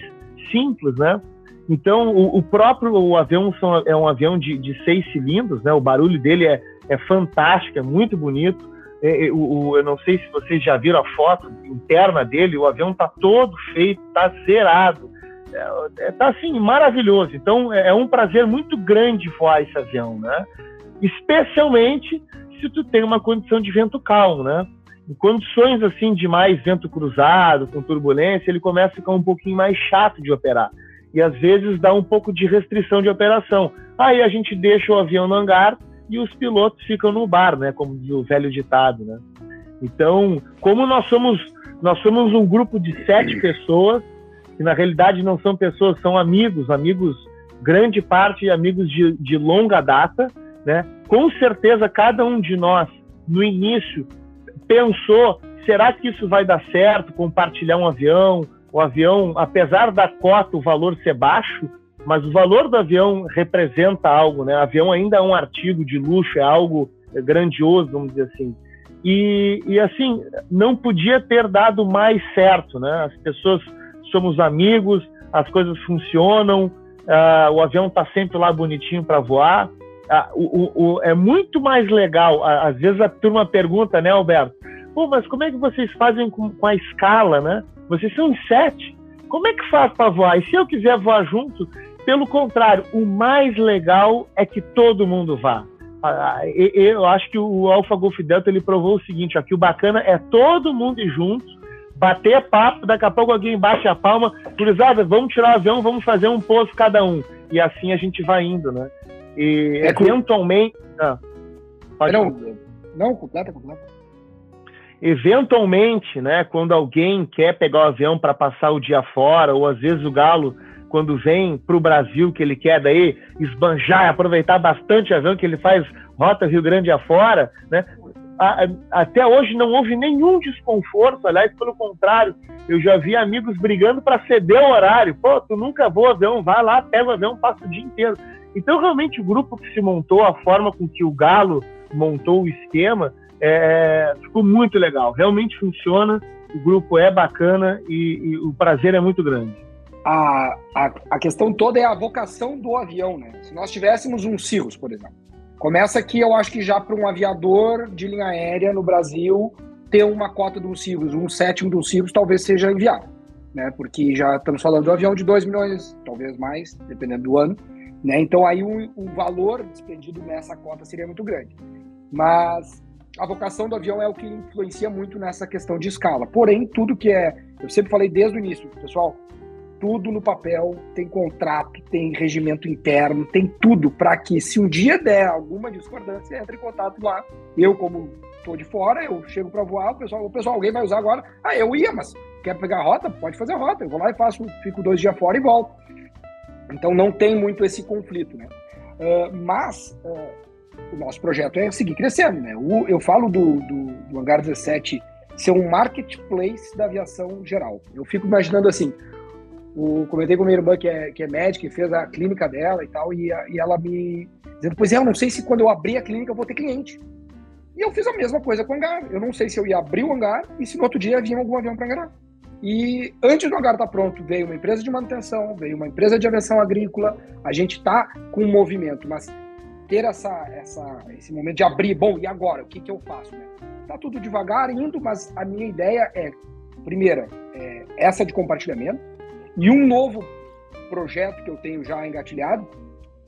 simples, né? Então, o, o próprio o avião são, é um avião de, de seis cilindros, né? O barulho dele é, é fantástico, é muito bonito é, é, o, eu não sei se vocês já viram a foto interna dele, o avião está todo feito, está zerado. É, é, assim, maravilhoso. Então é um prazer muito grande voar esse avião, né? Especialmente se tu tem uma condição de vento calmo, né? Em condições assim de mais vento cruzado, com turbulência, ele começa a ficar um pouquinho mais chato de operar. E às vezes dá um pouco de restrição de operação. Aí a gente deixa o avião no hangar e os pilotos ficam no bar, né? Como diz o velho ditado, né? Então, como nós somos nós somos um grupo de sete pessoas que na realidade não são pessoas, são amigos, amigos grande parte amigos de, de longa data, né? Com certeza cada um de nós no início pensou, será que isso vai dar certo? Compartilhar um avião, o avião, apesar da cota o valor ser baixo, mas o valor do avião representa algo, né? O avião ainda é um artigo de luxo, é algo grandioso, vamos dizer assim. E, e assim, não podia ter dado mais certo, né? As pessoas somos amigos, as coisas funcionam, uh, o avião está sempre lá bonitinho para voar. Uh, o, o, é muito mais legal. Às vezes a turma pergunta, né, Alberto? Pô, mas como é que vocês fazem com, com a escala, né? Vocês são em sete. Como é que faz para voar? E se eu quiser voar junto, pelo contrário, o mais legal é que todo mundo vá. Eu acho que o Alpha Golf Delta ele provou o seguinte: aqui o bacana é todo mundo junto, bater papo, daqui a pouco alguém bate a palma, cruzada, vamos tirar o avião, vamos fazer um pouso cada um. E assim a gente vai indo, né? E é eventualmente. Ah, não, não, completa, completa. Eventualmente, né, quando alguém quer pegar o avião para passar o dia fora, ou às vezes o galo quando vem para o Brasil, que ele quer daí esbanjar, aproveitar bastante o avião, que ele faz rota Rio Grande afora, né? até hoje não houve nenhum desconforto, aliás, pelo contrário, eu já vi amigos brigando para ceder o horário. Pô, tu nunca voa avião, vai lá, pega o avião, passa o dia inteiro. Então, realmente, o grupo que se montou, a forma com que o Galo montou o esquema, é, ficou muito legal. Realmente funciona, o grupo é bacana e, e o prazer é muito grande a, a, a questão toda é a vocação do avião, né? Se nós tivéssemos um Cirrus, por exemplo, começa aqui, eu acho que já para um aviador de linha aérea no Brasil ter uma cota de um Cirrus, um sétimo de um Cirrus, talvez seja inviável, né? Porque já estamos falando de um avião de 2 milhões, talvez mais, dependendo do ano, né? Então aí o, valor despendido nessa cota seria muito grande. Mas a vocação do avião é o que influencia muito nessa questão de escala. Porém, tudo que é, eu sempre falei desde o início, pessoal, tudo no papel, tem contrato, tem regimento interno, tem tudo para que se um dia der alguma discordância, entre em contato lá. Eu, como estou de fora, eu chego para voar, o pessoal, o pessoal, alguém vai usar agora? Ah, eu ia, mas quer pegar a rota? Pode fazer a rota. Eu vou lá e faço, fico dois dias fora e volto. Então não tem muito esse conflito, né? Uh, mas uh, o nosso projeto é seguir crescendo, né? O, eu falo do, do, do Hangar 17 ser um marketplace da aviação geral. Eu fico imaginando assim, o, comentei com minha irmã que é, que é médica e fez a clínica dela e tal, e, e ela me dizendo, pois é, eu não sei se quando eu abrir a clínica eu vou ter cliente. E eu fiz a mesma coisa com o hangar. Eu não sei se eu ia abrir o hangar e se no outro dia vinha algum avião para hangar. E antes do hangar estar tá pronto, veio uma empresa de manutenção, veio uma empresa de aviação agrícola. A gente está com um movimento, mas ter essa, essa, esse momento de abrir, bom, e agora? O que, que eu faço? Né? Tá tudo devagar indo, mas a minha ideia é, primeira, é essa de compartilhamento. E um novo projeto que eu tenho já engatilhado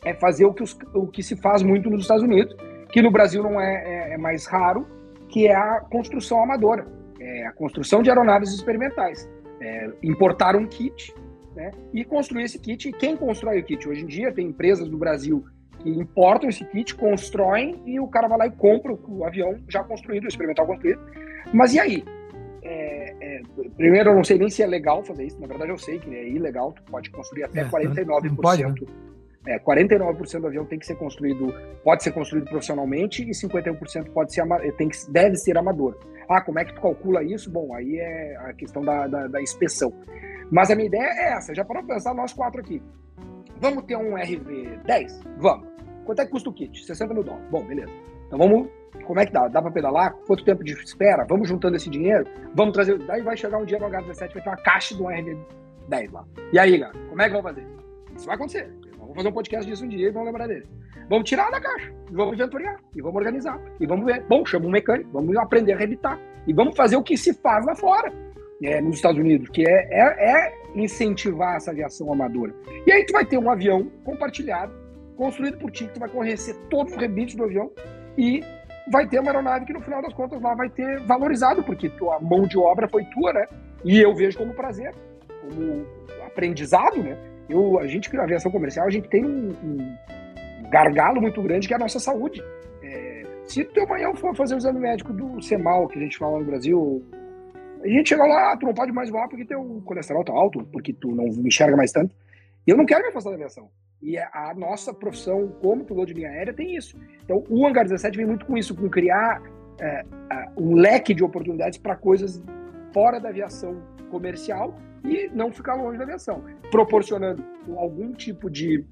é fazer o que, os, o que se faz muito nos Estados Unidos, que no Brasil não é, é, é mais raro, que é a construção amadora, é a construção de aeronaves experimentais. É, importar um kit né, e construir esse kit. E quem constrói o kit? Hoje em dia tem empresas do Brasil que importam esse kit, constroem e o cara vai lá e compra o avião já construído, o experimental construído. Mas e aí? É, é, primeiro, eu não sei nem se é legal fazer isso. Na verdade, eu sei que é ilegal. Tu pode construir até é, 49%. Não pode, né? É, 49% do avião tem que ser construído, pode ser construído profissionalmente e 51% pode ser tem que, deve ser amador. Ah, como é que tu calcula isso? Bom, aí é a questão da, da, da inspeção. Mas a minha ideia é essa, já para pensar nós quatro aqui. Vamos ter um RV10? Vamos. Quanto é que custa o kit? 60 mil dólares. Bom, beleza. Então vamos como é que dá? Dá para pedalar? Quanto tempo de espera? Vamos juntando esse dinheiro? Vamos trazer. Daí vai chegar um dia no H17 vai ter uma caixa do RV10 lá. E aí, galera, como é que vão fazer? Isso vai acontecer. Vão Vamos fazer um podcast disso um dia e vamos lembrar dele. Vamos tirar da caixa, vamos inventoriar, e vamos organizar, e vamos ver. Bom, chama um mecânico, vamos aprender a reeditar, e vamos fazer o que se faz lá fora, é, nos Estados Unidos, que é, é, é incentivar essa aviação amadora. E aí tu vai ter um avião compartilhado, construído por ti, que tu vai conhecer todos os rebites do avião, e vai ter uma aeronave que no final das contas lá vai ter valorizado, porque tua mão de obra foi tua, né? E eu vejo como prazer, como aprendizado, né? Eu, a gente, na aviação comercial, a gente tem um, um gargalo muito grande que é a nossa saúde. É, se tu amanhã for fazer o exame médico do CEMAL, que a gente fala no Brasil, a gente chega lá, tu não pode mais voar porque teu colesterol tá alto, porque tu não enxerga mais tanto. Eu não quero me afastar da aviação. E a nossa profissão como piloto de linha aérea tem isso. Então, o Hangar 17 vem muito com isso, com criar é, um leque de oportunidades para coisas fora da aviação comercial e não ficar longe da aviação, proporcionando algum tipo de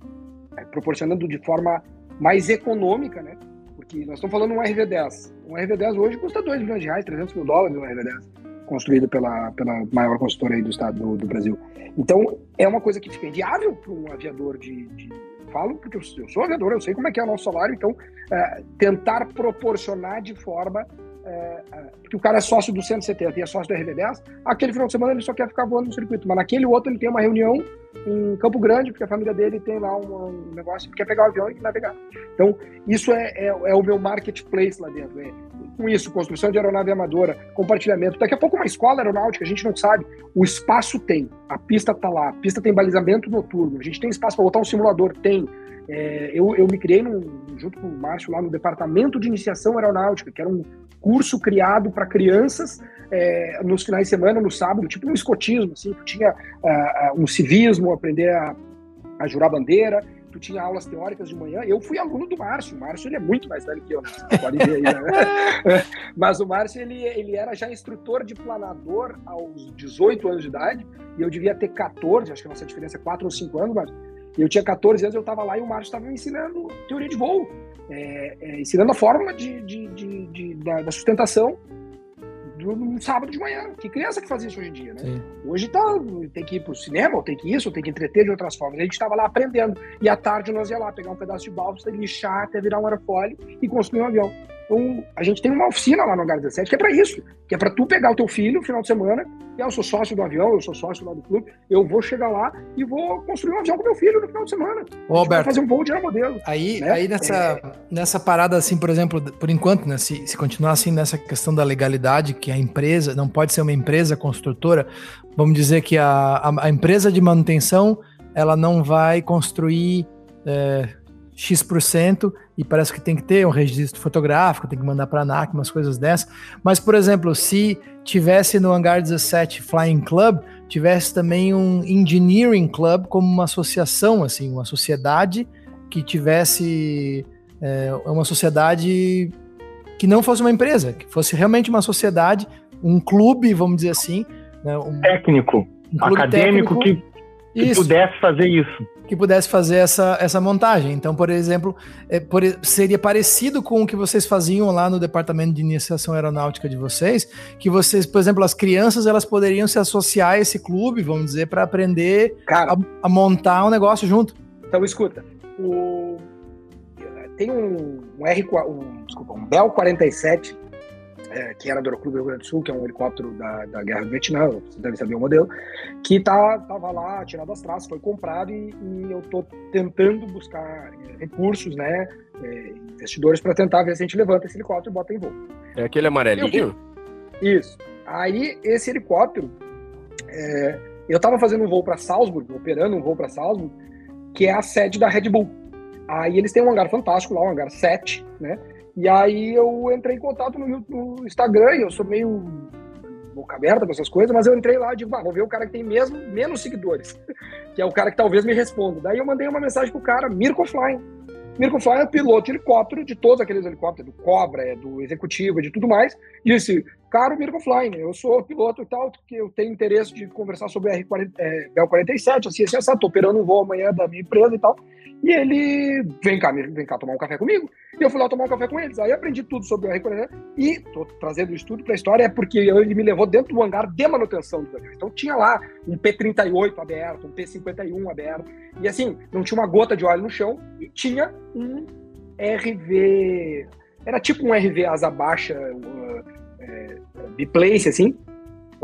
é, proporcionando de forma mais econômica, né? Porque nós estamos falando de um RV10. Um RV10 hoje custa 2 milhões de reais, 300 mil dólares um RV10, construído pela, pela maior consultora aí do estado do, do Brasil. Então, é uma coisa que fica inviável para um aviador de, de, Falo porque eu, eu, sou aviador, eu sei como é que é o nosso salário, então é, tentar proporcionar de forma é, é, porque o cara é sócio do 170 e é sócio do RV10, aquele final de semana ele só quer ficar voando no circuito, mas naquele outro ele tem uma reunião em Campo Grande, porque a família dele tem lá um, um negócio, quer pegar o avião e navegar. Então, isso é, é, é, o meu marketplace lá dentro. É, com isso, construção de aeronave amadora, compartilhamento. Daqui a pouco uma escola aeronáutica, a gente não sabe. O espaço tem, a pista está lá, a pista tem balizamento noturno, a gente tem espaço para botar um simulador, tem. É, eu, eu me criei num, junto com o Márcio lá no departamento de iniciação aeronáutica, que era um curso criado para crianças é, nos finais de semana, no sábado, tipo um escotismo, assim, tu tinha uh, um civismo, aprender a, a, jurar bandeira, tu tinha aulas teóricas de manhã. Eu fui aluno do Márcio, o Márcio ele é muito mais velho que eu, pode ver aí, né? Mas o Márcio ele, ele era já instrutor de planador aos 18 anos de idade, e eu devia ter 14, acho que a nossa diferença é 4 ou 5 anos, mas eu tinha 14 anos, eu estava lá e o Márcio estava me ensinando teoria de voo é, é, ensinando a fórmula de, de, de, de da, da, sustentação do, no sábado de manhã. Que criança que fazia isso hoje em dia, né? Sim. Hoje tá, tem que ir pro cinema, ou tem que isso, ou tem que entreter de outras formas. A gente estava lá aprendendo. E à tarde nós ia lá pegar um pedaço de balsa, lixar até virar um aerofólio e construir um avião. Então, a gente tem uma oficina lá no Hangar 17 que é para isso, que é para tu pegar o teu filho no final de semana, e eu sou sócio do avião, eu sou sócio lá do clube, eu vou chegar lá e vou construir um avião com meu filho no final de semana. Ô, Alberto, fazer um voo de aeromodelo. Aí, né? aí nessa, é... nessa parada, assim, por exemplo, por enquanto, né, se, se continuar assim nessa questão da legalidade, que a empresa não pode ser uma empresa construtora, vamos dizer que a, a, a empresa de manutenção ela não vai construir é, X% e parece que tem que ter um registro fotográfico, tem que mandar para a ANAC, umas coisas dessas. Mas, por exemplo, se tivesse no Hangar 17 Flying Club, tivesse também um Engineering Club como uma associação, assim, uma sociedade que tivesse é, uma sociedade que não fosse uma empresa, que fosse realmente uma sociedade, um clube, vamos dizer assim. Né, um, técnico, um acadêmico técnico, que, que pudesse fazer isso que pudesse fazer essa, essa montagem. Então, por exemplo, é, por, seria parecido com o que vocês faziam lá no departamento de iniciação aeronáutica de vocês, que vocês, por exemplo, as crianças elas poderiam se associar a esse clube, vamos dizer, para aprender Cara, a, a, montar um negócio junto. Então, escuta, o, tem um, um R, um, desculpa, um Bell 47 é, que era do Aeroclube do Rio Grande do Sul, que é um helicóptero da, da Guerra do Vietnã, você deve saber o modelo, que tá, tava lá tirado as traças, foi comprado e, e eu estou tentando buscar é, recursos, né, é, investidores para tentar ver se a gente levanta esse helicóptero e bota em voo. É aquele amarelinho? Eu, isso. Aí, esse helicóptero, é, eu estava fazendo um voo para Salzburg, operando um voo para Salzburg, que é a sede da Red Bull. Aí eles têm um hangar fantástico lá, um hangar 7, né? E aí eu entrei em contato no, no Instagram, eu sou meio boca aberta com essas coisas, mas eu entrei lá e digo, ah, vou ver o cara que tem mesmo menos seguidores, que é o cara que talvez me responda. Daí eu mandei uma mensagem pro cara, Mirko Flying. Mirko Flying é piloto de helicóptero, de todos aqueles helicópteros, do Cobra, é do Executivo, é de tudo mais. E disse, caro Mirko Flying, eu sou piloto e tal, que eu tenho interesse de conversar sobre o R40, é, Bell 47, assim, assim, assim, tô operando um voo amanhã da minha empresa e tal. E ele, vem cá, vem cá tomar um café comigo. E eu fui lá tomar um café com eles. Aí aprendi tudo sobre o R40 e tô trazendo o estudo para a história, é porque ele me levou dentro do hangar de manutenção do avião. Então tinha lá um P-38 aberto, um P-51 aberto. E assim, não tinha uma gota de óleo no chão e tinha um RV. Era tipo um RV asa baixa, é, biplace, assim.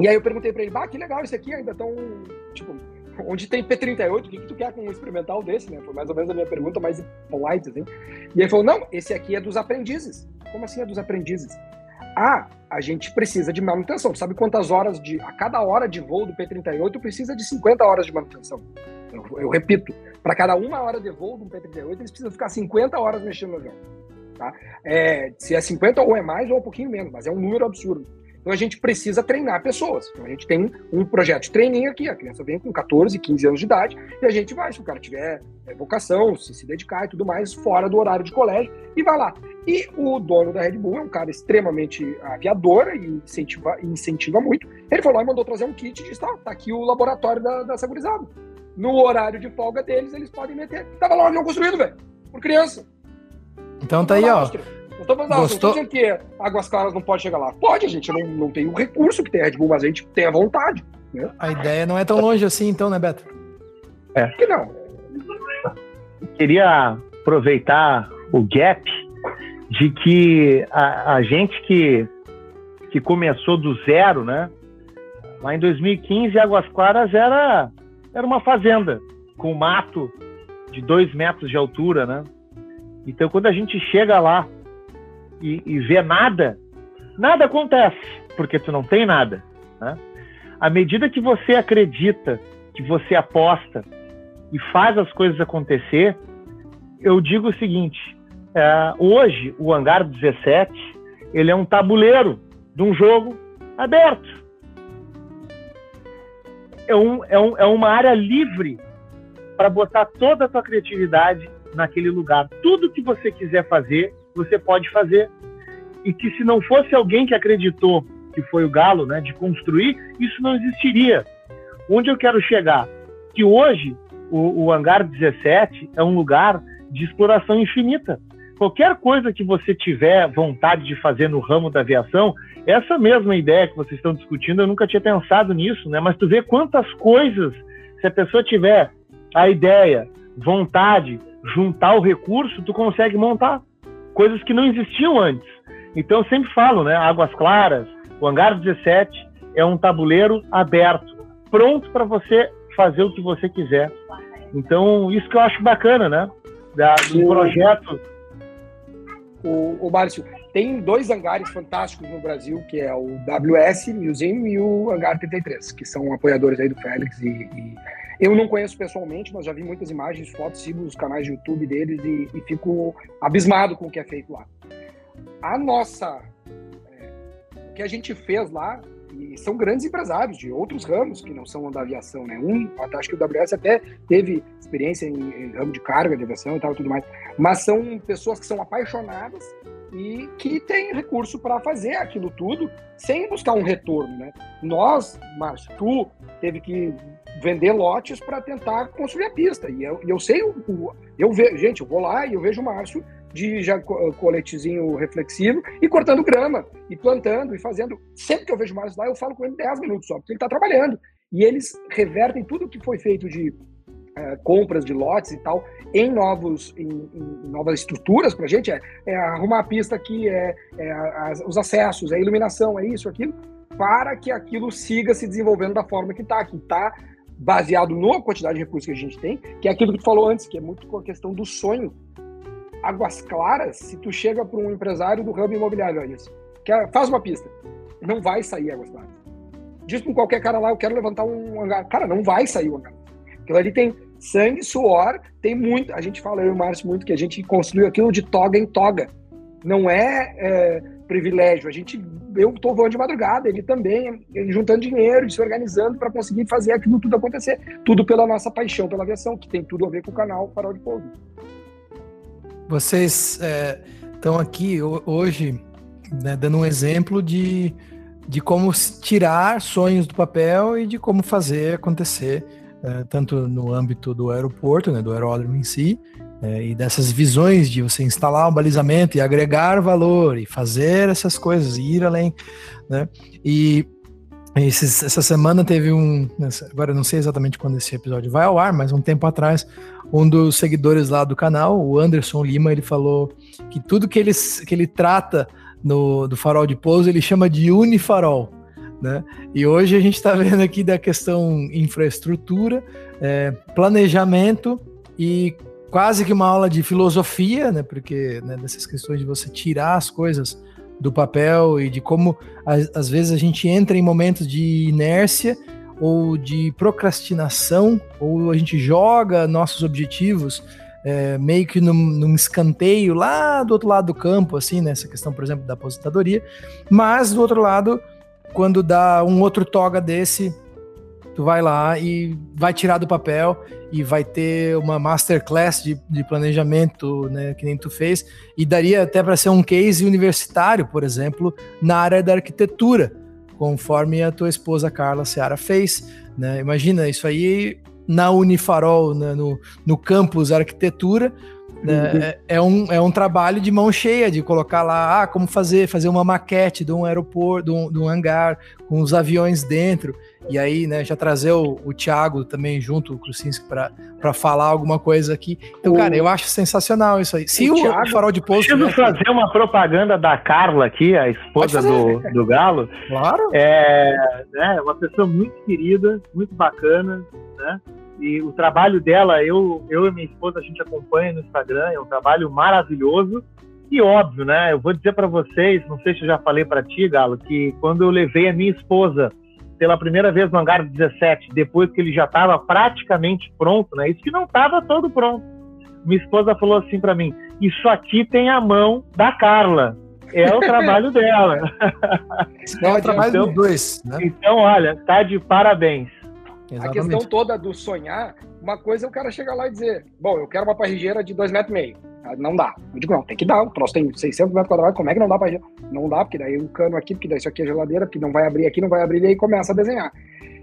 E aí eu perguntei para ele, bah, que legal isso aqui, ainda tão, tipo, onde tem P38, o que, que tu quer com um experimental desse, né? Foi mais ou menos a minha pergunta, mais polite, assim. E ele falou, não, esse aqui é dos aprendizes. Como assim é dos aprendizes? Ah, a gente precisa de manutenção. Sabe quantas horas de. A cada hora de voo do P38 precisa de 50 horas de manutenção. Eu, eu repito, para cada uma hora de voo do P38, eles precisam ficar 50 horas mexendo no avião. Tá? É, se é 50 ou é mais ou é um pouquinho menos, mas é um número absurdo. Então a gente precisa treinar pessoas. Então a gente tem um projeto de treininho aqui, a criança vem com 14, 15 anos de idade e a gente vai, se o cara tiver é, vocação, se se dedicar e tudo mais, fora do horário de colégio, e vai lá. E o dono da Red Bull é um cara extremamente aviador e incentiva, incentiva muito. Ele falou e mandou trazer um kit e disse: tá, tá aqui o laboratório da, da Segurizada. No horário de folga deles, eles podem meter. Tava lá um avião construído, velho, por criança. Então tá aí, ó. Não tô, falando, Gostou? não tô dizendo que Águas Claras não pode chegar lá. Pode, a gente não, não tem o recurso que tem a Red Bull, mas a gente tem a vontade. Né? A ideia não é tão longe assim, então, né, Beto? É. Que não. Queria aproveitar o gap de que a, a gente que, que começou do zero, né? Lá em 2015, Águas Claras era, era uma fazenda com mato de dois metros de altura, né? Então, quando a gente chega lá e, e vê nada, nada acontece, porque tu não tem nada. Né? À medida que você acredita, que você aposta e faz as coisas acontecer, eu digo o seguinte: é, hoje o hangar 17 ele é um tabuleiro de um jogo aberto. É, um, é, um, é uma área livre para botar toda a tua criatividade naquele lugar. Tudo que você quiser fazer, você pode fazer. E que se não fosse alguém que acreditou que foi o Galo, né, de construir, isso não existiria. Onde eu quero chegar? Que hoje o, o Hangar 17 é um lugar de exploração infinita. Qualquer coisa que você tiver vontade de fazer no ramo da aviação, essa mesma ideia que vocês estão discutindo, eu nunca tinha pensado nisso, né? Mas tu vê quantas coisas, se a pessoa tiver a ideia, vontade, juntar o recurso, tu consegue montar coisas que não existiam antes. Então eu sempre falo, né? Águas Claras, o Hangar 17 é um tabuleiro aberto, pronto para você fazer o que você quiser. Então, isso que eu acho bacana, né? Da, do projeto. O, o Márcio, tem dois hangares fantásticos no Brasil, que é o WS Museum e o Hangar 33, que são apoiadores aí do Félix e, e eu não conheço pessoalmente, mas já vi muitas imagens, fotos, sigo os canais de YouTube deles e, e fico abismado com o que é feito lá. A nossa. É, o que a gente fez lá, e são grandes empresários de outros ramos que não são da aviação, né? Um, acho que o WS até teve experiência em, em ramo de carga de aviação e tal tudo mais, mas são pessoas que são apaixonadas e que têm recurso para fazer aquilo tudo sem buscar um retorno, né? Nós, Márcio, tu teve que vender lotes para tentar construir a pista. E eu, eu sei, o, eu vejo, gente, eu vou lá e eu vejo o Márcio de já coletezinho reflexivo e cortando grama e plantando e fazendo. Sempre que eu vejo o Márcio lá, eu falo com ele 10 minutos só, porque ele está trabalhando. E eles revertem tudo que foi feito de uh, compras de lotes e tal em novos em, em novas estruturas para a gente é, é, arrumar a pista aqui é, é as, os acessos é iluminação é isso aquilo para que aquilo siga se desenvolvendo da forma que está que está baseado na quantidade de recursos que a gente tem, que é aquilo que tu falou antes, que é muito com a questão do sonho. Águas Claras, se tu chega para um empresário do ramo imobiliário, olha isso, quer, faz uma pista, não vai sair Águas Claras. Diz para qualquer cara lá, eu quero levantar um hangar. Cara, não vai sair o hangar. Aquilo ali tem sangue, suor, tem muito. A gente fala, eu e o Márcio, muito que a gente construiu aquilo de toga em toga. Não é, é privilégio. A gente, eu estou voando de madrugada, ele também, ele juntando dinheiro, se organizando para conseguir fazer aquilo tudo acontecer. Tudo pela nossa paixão pela aviação, que tem tudo a ver com o canal Farol de Pouso. Vocês estão é, aqui hoje né, dando um exemplo de de como tirar sonhos do papel e de como fazer acontecer, é, tanto no âmbito do aeroporto, né, do aeródromo em si, é, e dessas visões de você instalar um balizamento e agregar valor e fazer essas coisas, e ir além, né? E esses, essa semana teve um. Agora eu não sei exatamente quando esse episódio vai ao ar, mas um tempo atrás, um dos seguidores lá do canal, o Anderson Lima, ele falou que tudo que ele, que ele trata no, do farol de pouso ele chama de unifarol. Né? E hoje a gente está vendo aqui da questão infraestrutura, é, planejamento e quase que uma aula de filosofia, né? Porque né, dessas questões de você tirar as coisas do papel e de como às vezes a gente entra em momentos de inércia ou de procrastinação, ou a gente joga nossos objetivos é, meio que num, num, escanteio lá do outro lado do campo, assim, nessa questão, por exemplo, da aposentadoria, mas do outro lado, quando dá um outro toga desse, tu vai lá e vai tirar do papel e vai ter uma masterclass de, de planejamento, né, que nem tu fez, e daria até para ser um case universitário, por exemplo, na área da arquitetura, conforme a tua esposa Carla Seara fez, né? Imagina isso aí na Unifarol, né, no, no campus arquitetura, né, uhum. é, é, um, é um trabalho de mão cheia, de colocar lá, ah, como fazer, fazer uma maquete de um aeroporto, de um, de um hangar, com os aviões dentro, e aí, né, já trazer o, o Thiago também junto, o Krusinski, para falar alguma coisa aqui. Então, o... cara, eu acho sensacional isso aí. Se o, o, o farol de posto. Preciso né, fazer uma propaganda da Carla aqui, a esposa do, do Galo. Claro. É né, uma pessoa muito querida, muito bacana, né? E o trabalho dela, eu, eu e minha esposa, a gente acompanha no Instagram, é um trabalho maravilhoso. E óbvio, né? Eu vou dizer para vocês, não sei se eu já falei para ti, Galo, que quando eu levei a minha esposa pela primeira vez no hangar 17, depois que ele já estava praticamente pronto, né? Isso que não estava todo pronto. Minha esposa falou assim para mim: Isso aqui tem a mão da Carla. É o trabalho dela. É o trabalho então, dos dois. Né? Então, olha, tá de parabéns. Exatamente. A questão toda do sonhar, uma coisa é o cara chegar lá e dizer: Bom, eu quero uma parrigeira de 2,5 metros e meio. Não dá. Eu digo, não, tem que dar. O troço tem 600 metros quadrados, como é que não dá pra Não dá, porque daí o cano aqui, porque daí isso aqui é geladeira, porque não vai abrir aqui, não vai abrir, e aí começa a desenhar.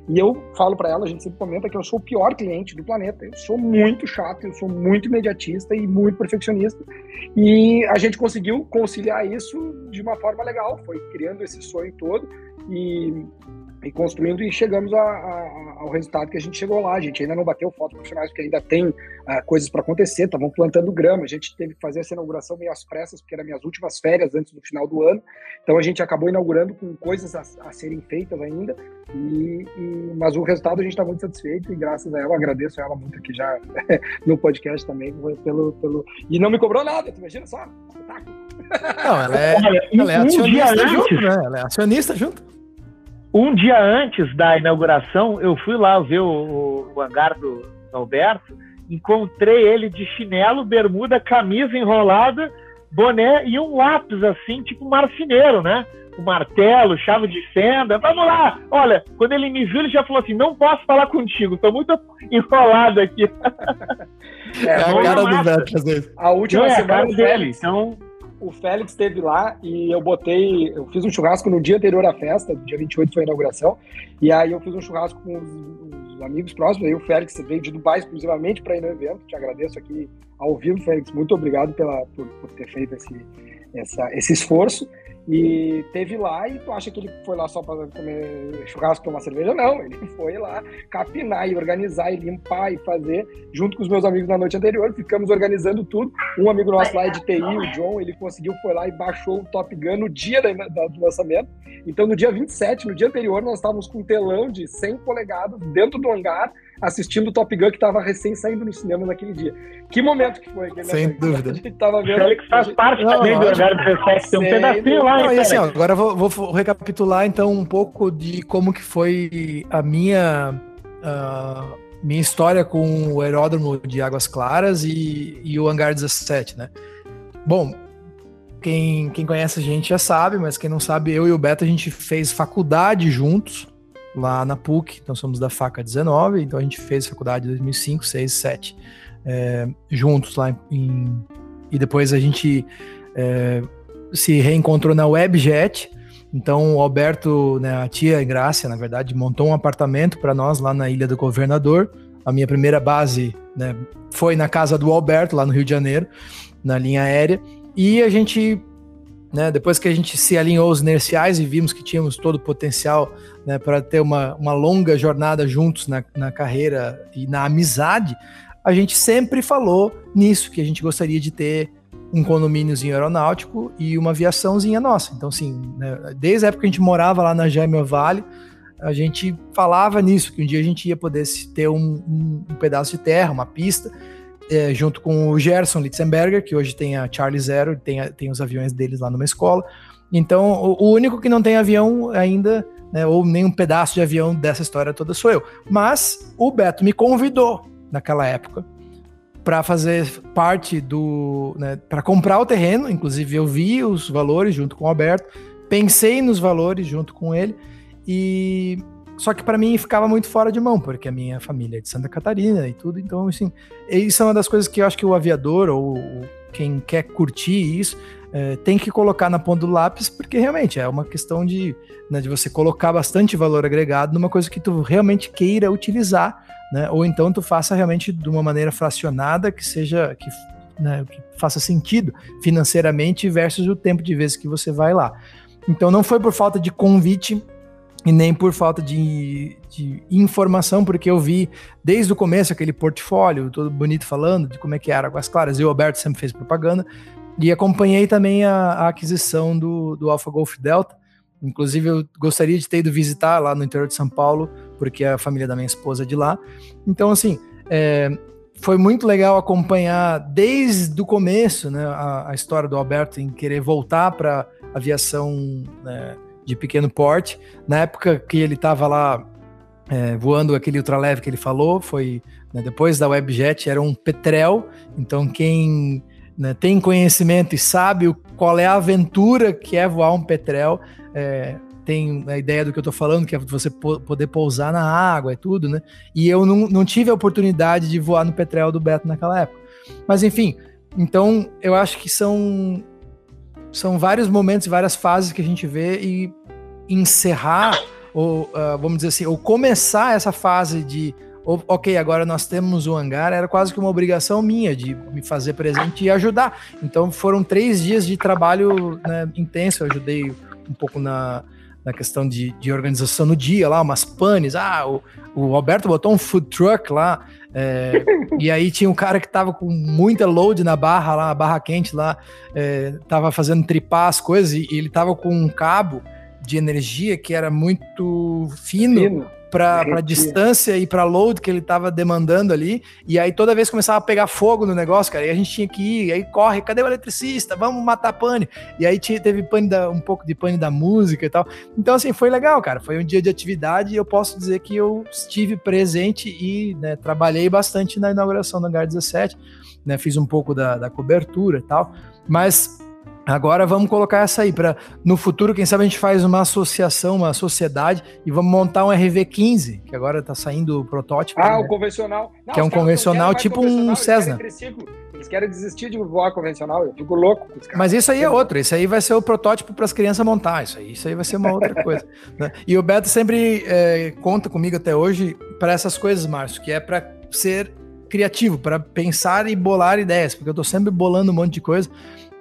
E eu falo para ela, a gente sempre comenta que eu sou o pior cliente do planeta. Eu sou muito chato, eu sou muito imediatista e muito perfeccionista. E a gente conseguiu conciliar isso de uma forma legal. Foi criando esse sonho todo. E e construindo e chegamos a, a, ao resultado que a gente chegou lá. A gente ainda não bateu fotos profissionais porque ainda tem uh, coisas para acontecer, estavam plantando grama. A gente teve que fazer essa inauguração meio às pressas, porque eram minhas últimas férias antes do final do ano. Então a gente acabou inaugurando com coisas a, a serem feitas ainda. E, e, mas o resultado a gente está muito satisfeito e graças a ela, agradeço ela muito aqui já no podcast também. Pelo, pelo... E não me cobrou nada, tu imagina só? Não, ela é, ela é acionista junto, né? Ela é acionista junto. Um dia antes da inauguração, eu fui lá ver o, o hangar do Alberto, encontrei ele de chinelo, bermuda, camisa enrolada, boné e um lápis assim, tipo marceneiro, né? O martelo, chave de fenda. Vamos lá! Olha, quando ele me viu, ele já falou assim: não posso falar contigo, tô muito enrolado aqui. É, é a cara do Beto, às vezes. A última não, semana é a dele, então o Félix esteve lá e eu botei, eu fiz um churrasco no dia anterior à festa, dia 28 foi a inauguração, e aí eu fiz um churrasco com os, os amigos próximos, aí o Félix veio de Dubai exclusivamente para ir no evento, te agradeço aqui ao vivo, Félix, muito obrigado pela, por, por ter feito esse, essa, esse esforço, e teve lá, e tu acha que ele foi lá só para comer churrasco, tomar cerveja? Não, ele foi lá capinar e organizar e limpar e fazer, junto com os meus amigos na noite anterior. Ficamos organizando tudo. Um amigo nosso lá de TI, o John, ele conseguiu, foi lá e baixou o Top Gun no dia do lançamento. Então, no dia 27, no dia anterior, nós estávamos com um telão de 100 polegadas dentro do hangar, assistindo o Top Gun que estava recém saindo no cinema naquele dia. Que momento que foi? Aquele Sem dúvida. A gente tava vendo. Félix faz parte não, também do Hangar 17, tem um pedacinho lá. Não, e assim, ó, agora vou, vou, recapitular então um pouco de como que foi a minha... Uh, minha história com o aeródromo de Águas Claras e, e o Hangar 17, né? Bom, quem, quem conhece a gente já sabe, mas quem não sabe, eu e o Beto, a gente fez faculdade juntos lá na PUC, então somos da FACA 19, então a gente fez faculdade em 2005, 6, 7, é, juntos lá em, e depois a gente é, se reencontrou na Webjet, Então, o Alberto, né, a tia Grácia, na verdade, montou um apartamento para nós lá na Ilha do Governador. A minha primeira base né, foi na casa do Alberto, lá no Rio de Janeiro, na linha aérea. E a gente, né, depois que a gente se alinhou os inerciais e vimos que tínhamos todo o potencial né, para ter uma, uma longa jornada juntos na, na carreira e na amizade, a gente sempre falou nisso, que a gente gostaria de ter um condomíniozinho aeronáutico e uma aviaçãozinha nossa. Então, assim, né, desde a época que a gente morava lá na Jaime Vale, a gente falava nisso, que um dia a gente ia poder ter um, um, um pedaço de terra, uma pista, é, junto com o Gerson Litzenberger, que hoje tem a Charlie Zero, tem, a, tem os aviões deles lá numa escola. Então, o, o único que não tem avião ainda, né, ou nem um pedaço de avião dessa história toda sou eu. Mas o Beto me convidou naquela época para fazer parte do. Né, para comprar o terreno, inclusive eu vi os valores junto com o Alberto, pensei nos valores junto com ele, e. Só que para mim ficava muito fora de mão, porque a minha família é de Santa Catarina e tudo, então, assim, isso é uma das coisas que eu acho que o aviador ou quem quer curtir isso é, tem que colocar na ponta do lápis, porque realmente é uma questão de, né, de você colocar bastante valor agregado numa coisa que tu realmente queira utilizar né? Ou então tu faça realmente de uma maneira fracionada que seja que, né, que faça sentido financeiramente versus o tempo de vezes que você vai lá. Então não foi por falta de convite e nem por falta de, de, informação, porque eu vi desde o começo aquele portfólio todo bonito falando de como é que era Águas Claras, e o Alberto sempre fez propaganda, e acompanhei também a, a aquisição do, do Alpha Golf Delta, inclusive eu gostaria de ter ido visitar lá no interior de São Paulo porque a família da minha esposa é de lá. Então, assim, é, foi muito legal acompanhar desde o começo né, a, a história do Alberto em querer voltar para aviação né, de pequeno porte. Na época que ele estava lá é, voando aquele ultraleve que ele falou, foi né, depois da Webjet, era um Petrel. Então, quem né, tem conhecimento e sabe o, qual é a aventura que é voar um Petrel, é, tem a ideia do que eu tô falando, que é você poder pousar na água e tudo, né? E eu não, não tive a oportunidade de voar no Petrel do Beto naquela época. Mas enfim, então eu acho que são são vários momentos, várias fases que a gente vê e encerrar ou uh, vamos dizer assim, ou começar essa fase de ok, agora nós temos o hangar, era quase que uma obrigação minha de me fazer presente e ajudar. Então foram três dias de trabalho né, intenso. Eu ajudei um pouco na, na questão de, de organização no dia lá, umas panes. Ah, o, o Alberto botou um food truck lá. É, e aí tinha um cara que tava com muita load na barra lá, barra quente lá, é, tava fazendo tripar as coisas e, e ele tava com um cabo de energia que era muito fino. fino para distância e para load que ele estava demandando ali. E aí toda vez começava a pegar fogo no negócio, cara, e a gente tinha que ir, aí corre, cadê o eletricista? Vamos matar pane. E aí tinha, teve pane da, um pouco de pane da música e tal. Então, assim, foi legal, cara. Foi um dia de atividade e eu posso dizer que eu estive presente e né, trabalhei bastante na inauguração do Hangar 17, né? Fiz um pouco da, da cobertura e tal. Mas Agora vamos colocar essa aí para no futuro, quem sabe a gente faz uma associação, uma sociedade e vamos montar um RV15, que agora está saindo o protótipo. Ah, né? o convencional. Não, que é um convencional tipo um Cessna. Eles querem, eles querem desistir de voar convencional, eu fico louco com os caras. Mas isso aí é outro, isso aí vai ser o protótipo para as crianças montar, isso aí, isso aí vai ser uma outra coisa. Né? E o Beto sempre é, conta comigo até hoje para essas coisas, Márcio, que é para ser criativo, para pensar e bolar ideias, porque eu estou sempre bolando um monte de coisa.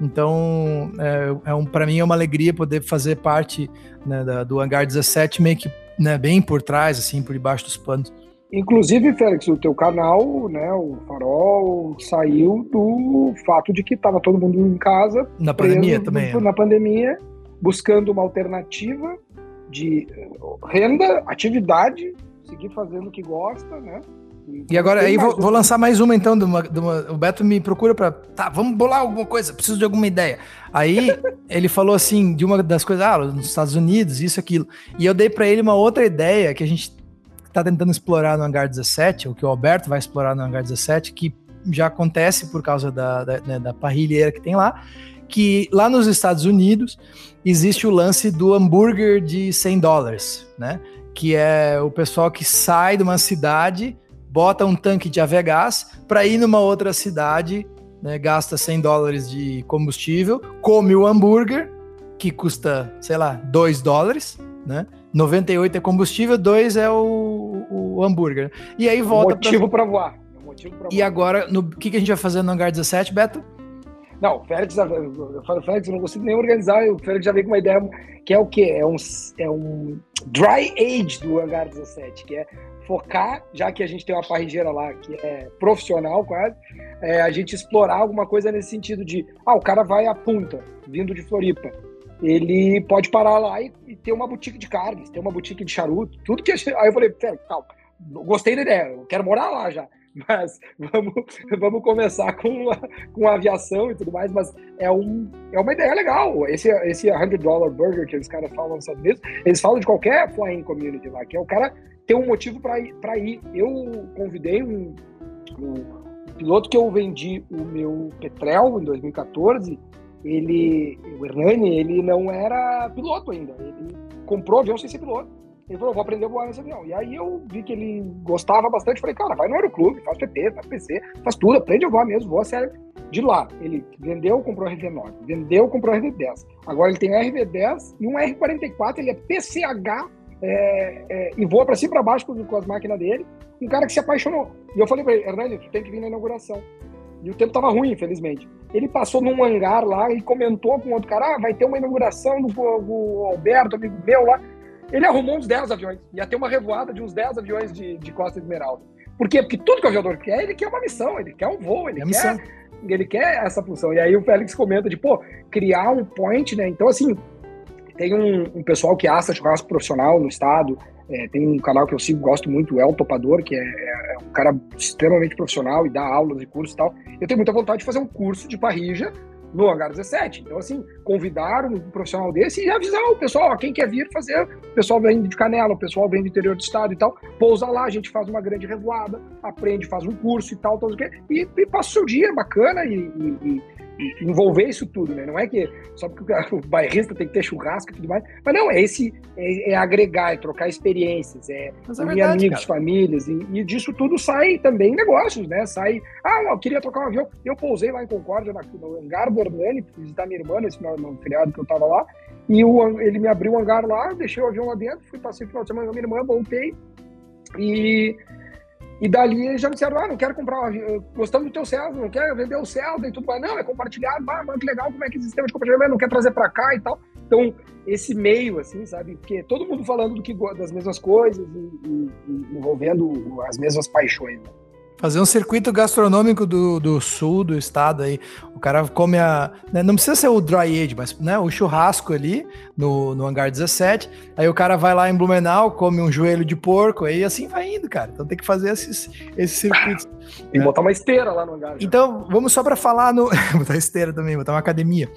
Então, é, é um, para mim é uma alegria poder fazer parte né, da, do Hangar 17, meio que né, bem por trás, assim, por debaixo dos panos. Inclusive, Félix, o teu canal, né, o Farol, saiu do fato de que estava todo mundo em casa. Na pandemia também. É. Na pandemia, buscando uma alternativa de renda, atividade, seguir fazendo o que gosta, né? E agora, aí vou, vou, lançar mais uma então. De uma, de uma, o Beto me procura para Tá, vamos bolar alguma coisa, preciso de alguma ideia. Aí ele falou assim: de uma das coisas, ah, nos Estados Unidos, isso, aquilo. E eu dei para ele uma outra ideia que a gente tá tentando explorar no Hangar 17, ou que o Alberto vai explorar no Hangar 17, que já acontece por causa da, da, né, da parrilheira que tem lá. Que lá nos Estados Unidos existe o lance do hambúrguer de 100 dólares, né? Que é o pessoal que sai de uma cidade bota um tanque de Avegás para ir numa outra cidade, né, gasta 100 dólares de combustível, come o hambúrguer que custa, sei lá, 2 dólares, né? 98 é combustível, 2 é o, o hambúrguer. E aí volta. Motivo para voar. Motivo pra voar. E agora, o que, que a gente vai fazer no hangar 17, Beto? Não, o Félix, eu falo, Félix, eu não consigo nem organizar, o Félix já veio com uma ideia que é o quê? É um, é um dry age do Hangar 17, que é focar, já que a gente tem uma parrigeira lá que é profissional quase, é, a gente explorar alguma coisa nesse sentido de, ah, o cara vai à punta, vindo de Floripa, ele pode parar lá e, e ter uma boutique de carnes, ter uma boutique de charuto, tudo que... Aí eu falei, calma, gostei da ideia, eu quero morar lá já. Mas vamos, vamos começar com a, com a aviação e tudo mais. Mas é, um, é uma ideia legal. Esse, esse 100 dollar burger que os caras falam Estados Unidos, eles falam de qualquer flying community lá, que é o cara ter um motivo para ir, ir. Eu convidei um, um, piloto que eu vendi o meu Petrel em 2014. Ele, o Hernani, ele não era piloto ainda. Ele comprou avião sem ser piloto ele falou, vou aprender a voar nesse avião. E aí eu vi que ele gostava bastante. Falei, cara, vai no aeroclube, faz PT, faz PC, faz tudo, aprende a voar mesmo, voa sério. De lá, ele vendeu, comprou RV9, vendeu, comprou RV10. Agora ele tem RV10 e um R44, ele é PCH é, é, e voa para cima e para baixo com, com, as máquinas dele. Um cara que se apaixonou. E eu falei para ele, Hernani, tu tem que vir na inauguração. E o tempo tava ruim, infelizmente. Ele passou num hangar lá e comentou com outro cara: ah, vai ter uma inauguração do, do Alberto, amigo meu lá. Ele arrumou uns 10 aviões. Ia ter uma revoada de uns 10 aviões de, de Costa Esmeralda. Por quê? Porque tudo que o aviador quer, ele quer uma missão, ele quer um voo, ele é quer. Ele quer essa função. E aí o Félix comenta de, pô, criar um point, né? Então, assim, tem um, um pessoal que assa churrasco profissional no estado. É, tem um canal que eu sigo, gosto muito, o El Topador, que é, é, um cara extremamente profissional e dá aulas e cursos e tal. Eu tenho muita vontade de fazer um curso de parrija no Hangar 17. Então, assim, convidar um profissional desse e avisar o pessoal, ó, quem quer vir fazer, o pessoal vem de Canela, o pessoal vem do interior do estado e tal, pousa lá, a gente faz uma grande revoada, aprende, faz um curso e tal, tal e, e passa o seu dia bacana e, e, envolver isso tudo, né? Não é que só porque o bairrista tem que ter churrasco e tudo mais, mas não, é esse é, é agregar, é trocar experiências, é, é unir verdade, amigos, cara. famílias, e, e, disso tudo sai também negócios, né? Sai, ah, eu queria trocar um avião, eu pousei lá em Concórdia, na, no hangar do Hernani, visitar minha irmã nesse no, no feriado que eu tava lá, e o, ele me abriu o hangar lá, deixei o avião lá dentro, fui passei o final de semana com a minha irmã, voltei, e e dali eles já me disseram, ah, não quero comprar, gostamos do teu Celta, não quero vender o Celta e tudo mais. Não, é compartilhado, ah, que legal, como é que esse sistema de compartilhamento não quer trazer para cá e tal. Então, esse meio, assim, sabe? Porque todo mundo falando do que, das mesmas coisas e, e, e envolvendo as mesmas paixões. Né? Fazer um circuito gastronômico do, do sul do estado aí. O cara come a. Né, não precisa ser o dry age, mas né, o churrasco ali no, no hangar 17. Aí o cara vai lá em Blumenau, come um joelho de porco, aí assim vai indo, cara. Então tem que fazer esses, esses circuitos. e né? botar uma esteira lá no hangar. Então, vamos só para falar no. botar esteira também, botar uma academia.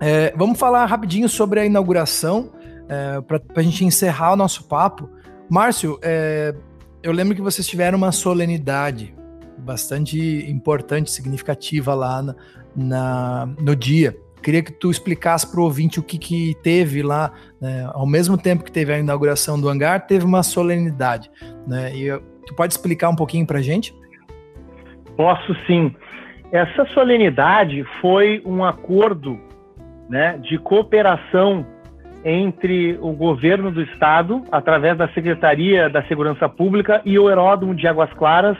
É, vamos falar rapidinho sobre a inauguração, é, para a gente encerrar o nosso papo. Márcio, é, eu lembro que vocês tiveram uma solenidade bastante importante, significativa lá na, na no dia. Queria que tu explicasse para o ouvinte o que, que teve lá, né? ao mesmo tempo que teve a inauguração do hangar, teve uma solenidade. Né? E tu pode explicar um pouquinho para gente? Posso sim. Essa solenidade foi um acordo né, de cooperação entre o governo do estado, através da Secretaria da Segurança Pública, e o Heródromo de Águas Claras,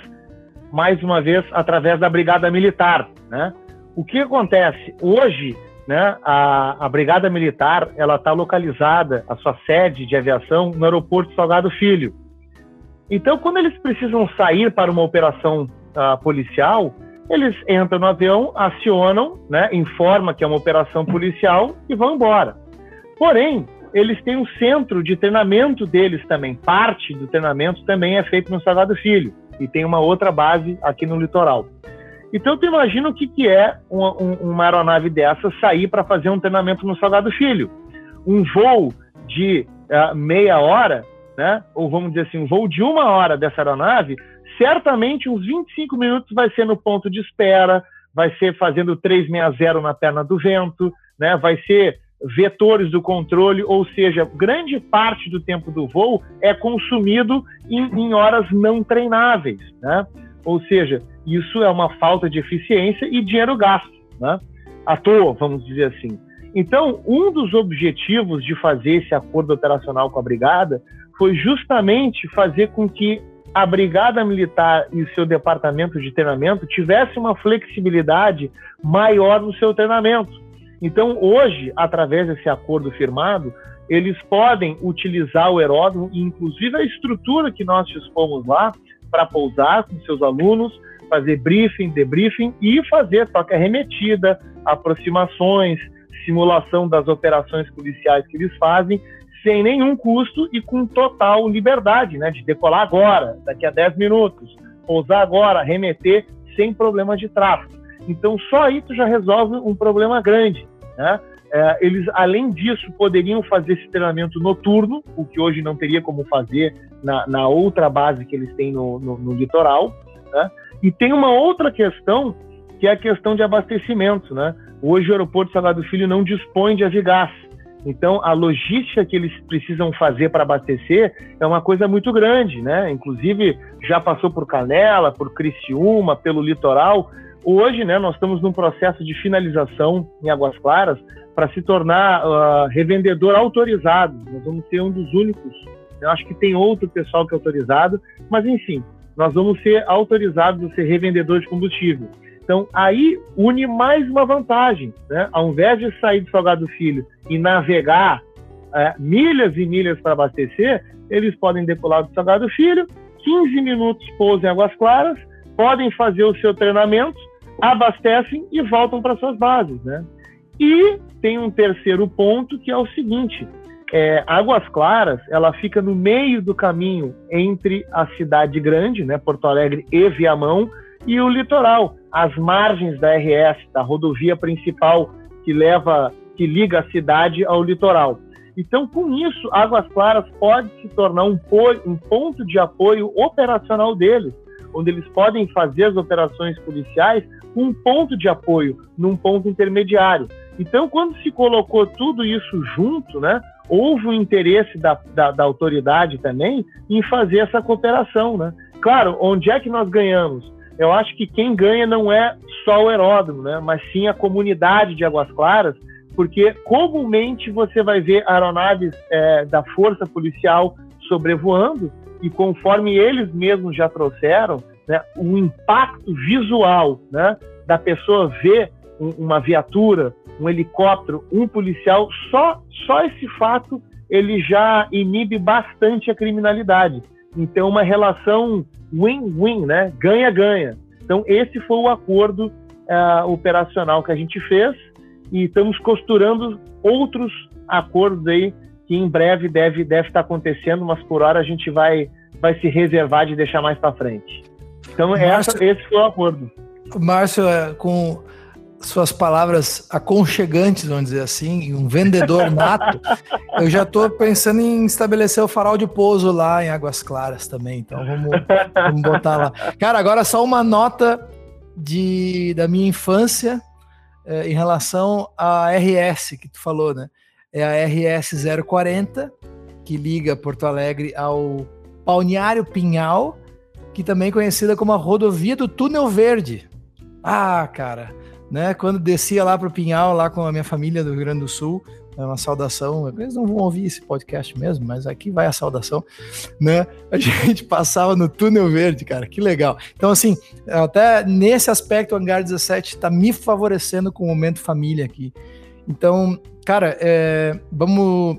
mais uma vez através da Brigada Militar. Né? O que acontece? Hoje, né, a, a Brigada Militar ela está localizada, a sua sede de aviação, no aeroporto Salgado Filho. Então, quando eles precisam sair para uma operação uh, policial, eles entram no avião, acionam, né, informa que é uma operação policial e vão embora. Porém, eles têm um centro de treinamento deles também. Parte do treinamento também é feito no Salgado Filho. E tem uma outra base aqui no litoral. Então, tu imagina o que, que é uma, uma aeronave dessa sair para fazer um treinamento no Salgado Filho. Um voo de uh, meia hora, né? ou vamos dizer assim, um voo de uma hora dessa aeronave, certamente uns 25 minutos vai ser no ponto de espera, vai ser fazendo 360 na perna do vento, né? vai ser vetores do controle, ou seja, grande parte do tempo do voo é consumido em, em horas não treináveis, né? Ou seja, isso é uma falta de eficiência e dinheiro gasto, né? À toa, vamos dizer assim. Então, um dos objetivos de fazer esse acordo operacional com a brigada foi justamente fazer com que a brigada militar e o seu departamento de treinamento tivesse uma flexibilidade maior no seu treinamento. Então, hoje, através desse acordo firmado, eles podem utilizar o aeródromo e, inclusive, a estrutura que nós dispomos lá para pousar com seus alunos, fazer briefing, debriefing e fazer troca remetida, aproximações, simulação das operações policiais que eles fazem, sem nenhum custo e com total liberdade, né, de decolar agora, daqui a 10 minutos, pousar agora, remeter sem problema de tráfego. Então, só aí tu já resolve um problema grande, né? É, eles, além disso, poderiam fazer esse treinamento noturno, o que hoje não teria como fazer na, na outra base que eles têm no, no, no litoral. Né? E tem uma outra questão, que é a questão de abastecimento. Né? Hoje o aeroporto Salgado Filho não dispõe de avigás. Então, a logística que eles precisam fazer para abastecer é uma coisa muito grande, né? Inclusive, já passou por Canela, por Criciúma, pelo litoral. Hoje, né, nós estamos num processo de finalização em Águas Claras para se tornar uh, revendedor autorizado. Nós vamos ser um dos únicos. Eu acho que tem outro pessoal que é autorizado, mas enfim, nós vamos ser autorizados a ser revendedor de combustível. Então, aí une mais uma vantagem. Né? Ao invés de sair de Salgado Filho e navegar é, milhas e milhas para abastecer, eles podem decolar do Salgado Filho, 15 minutos pousam em Águas Claras, podem fazer o seu treinamento, abastecem e voltam para suas bases. Né? E tem um terceiro ponto que é o seguinte: é, Águas Claras ela fica no meio do caminho entre a cidade grande, né, Porto Alegre e Viamão, e o litoral, as margens da RS, da rodovia principal que leva, que liga a cidade ao litoral. Então, com isso, Águas Claras pode se tornar um, um ponto de apoio operacional deles, onde eles podem fazer as operações policiais um ponto de apoio, num ponto intermediário. Então, quando se colocou tudo isso junto, né, houve um interesse da, da, da autoridade também em fazer essa cooperação. Né? Claro, onde é que nós ganhamos? eu acho que quem ganha não é só o aeródromo, né? mas sim a comunidade de Águas Claras, porque comumente você vai ver aeronaves é, da Força Policial sobrevoando, e conforme eles mesmos já trouxeram, né, o impacto visual né, da pessoa ver um, uma viatura, um helicóptero, um policial, só, só esse fato ele já inibe bastante a criminalidade. Então, uma relação win-win, né? Ganha-ganha. Então, esse foi o acordo uh, operacional que a gente fez e estamos costurando outros acordos aí que em breve deve, deve estar acontecendo, mas por hora a gente vai, vai se reservar de deixar mais para frente. Então, Márcio, essa, esse foi o acordo. Márcio, é, com suas palavras aconchegantes, vamos dizer assim, um vendedor nato, eu já estou pensando em estabelecer o farol de pouso lá em Águas Claras também. Então vamos, vamos botar lá. Cara, agora só uma nota de, da minha infância é, em relação à RS que tu falou, né? É a RS 040, que liga Porto Alegre ao Balneário Pinhal, que também é conhecida como a rodovia do Túnel Verde. Ah, cara, né? Quando descia lá para o Pinhal, lá com a minha família do Rio Grande do Sul, é uma saudação. Eles não vão ouvir esse podcast mesmo, mas aqui vai a saudação, né? A gente passava no túnel verde, cara, que legal. Então, assim, até nesse aspecto, o Hangar 17 está me favorecendo com o momento família aqui. Então, cara, é, vamos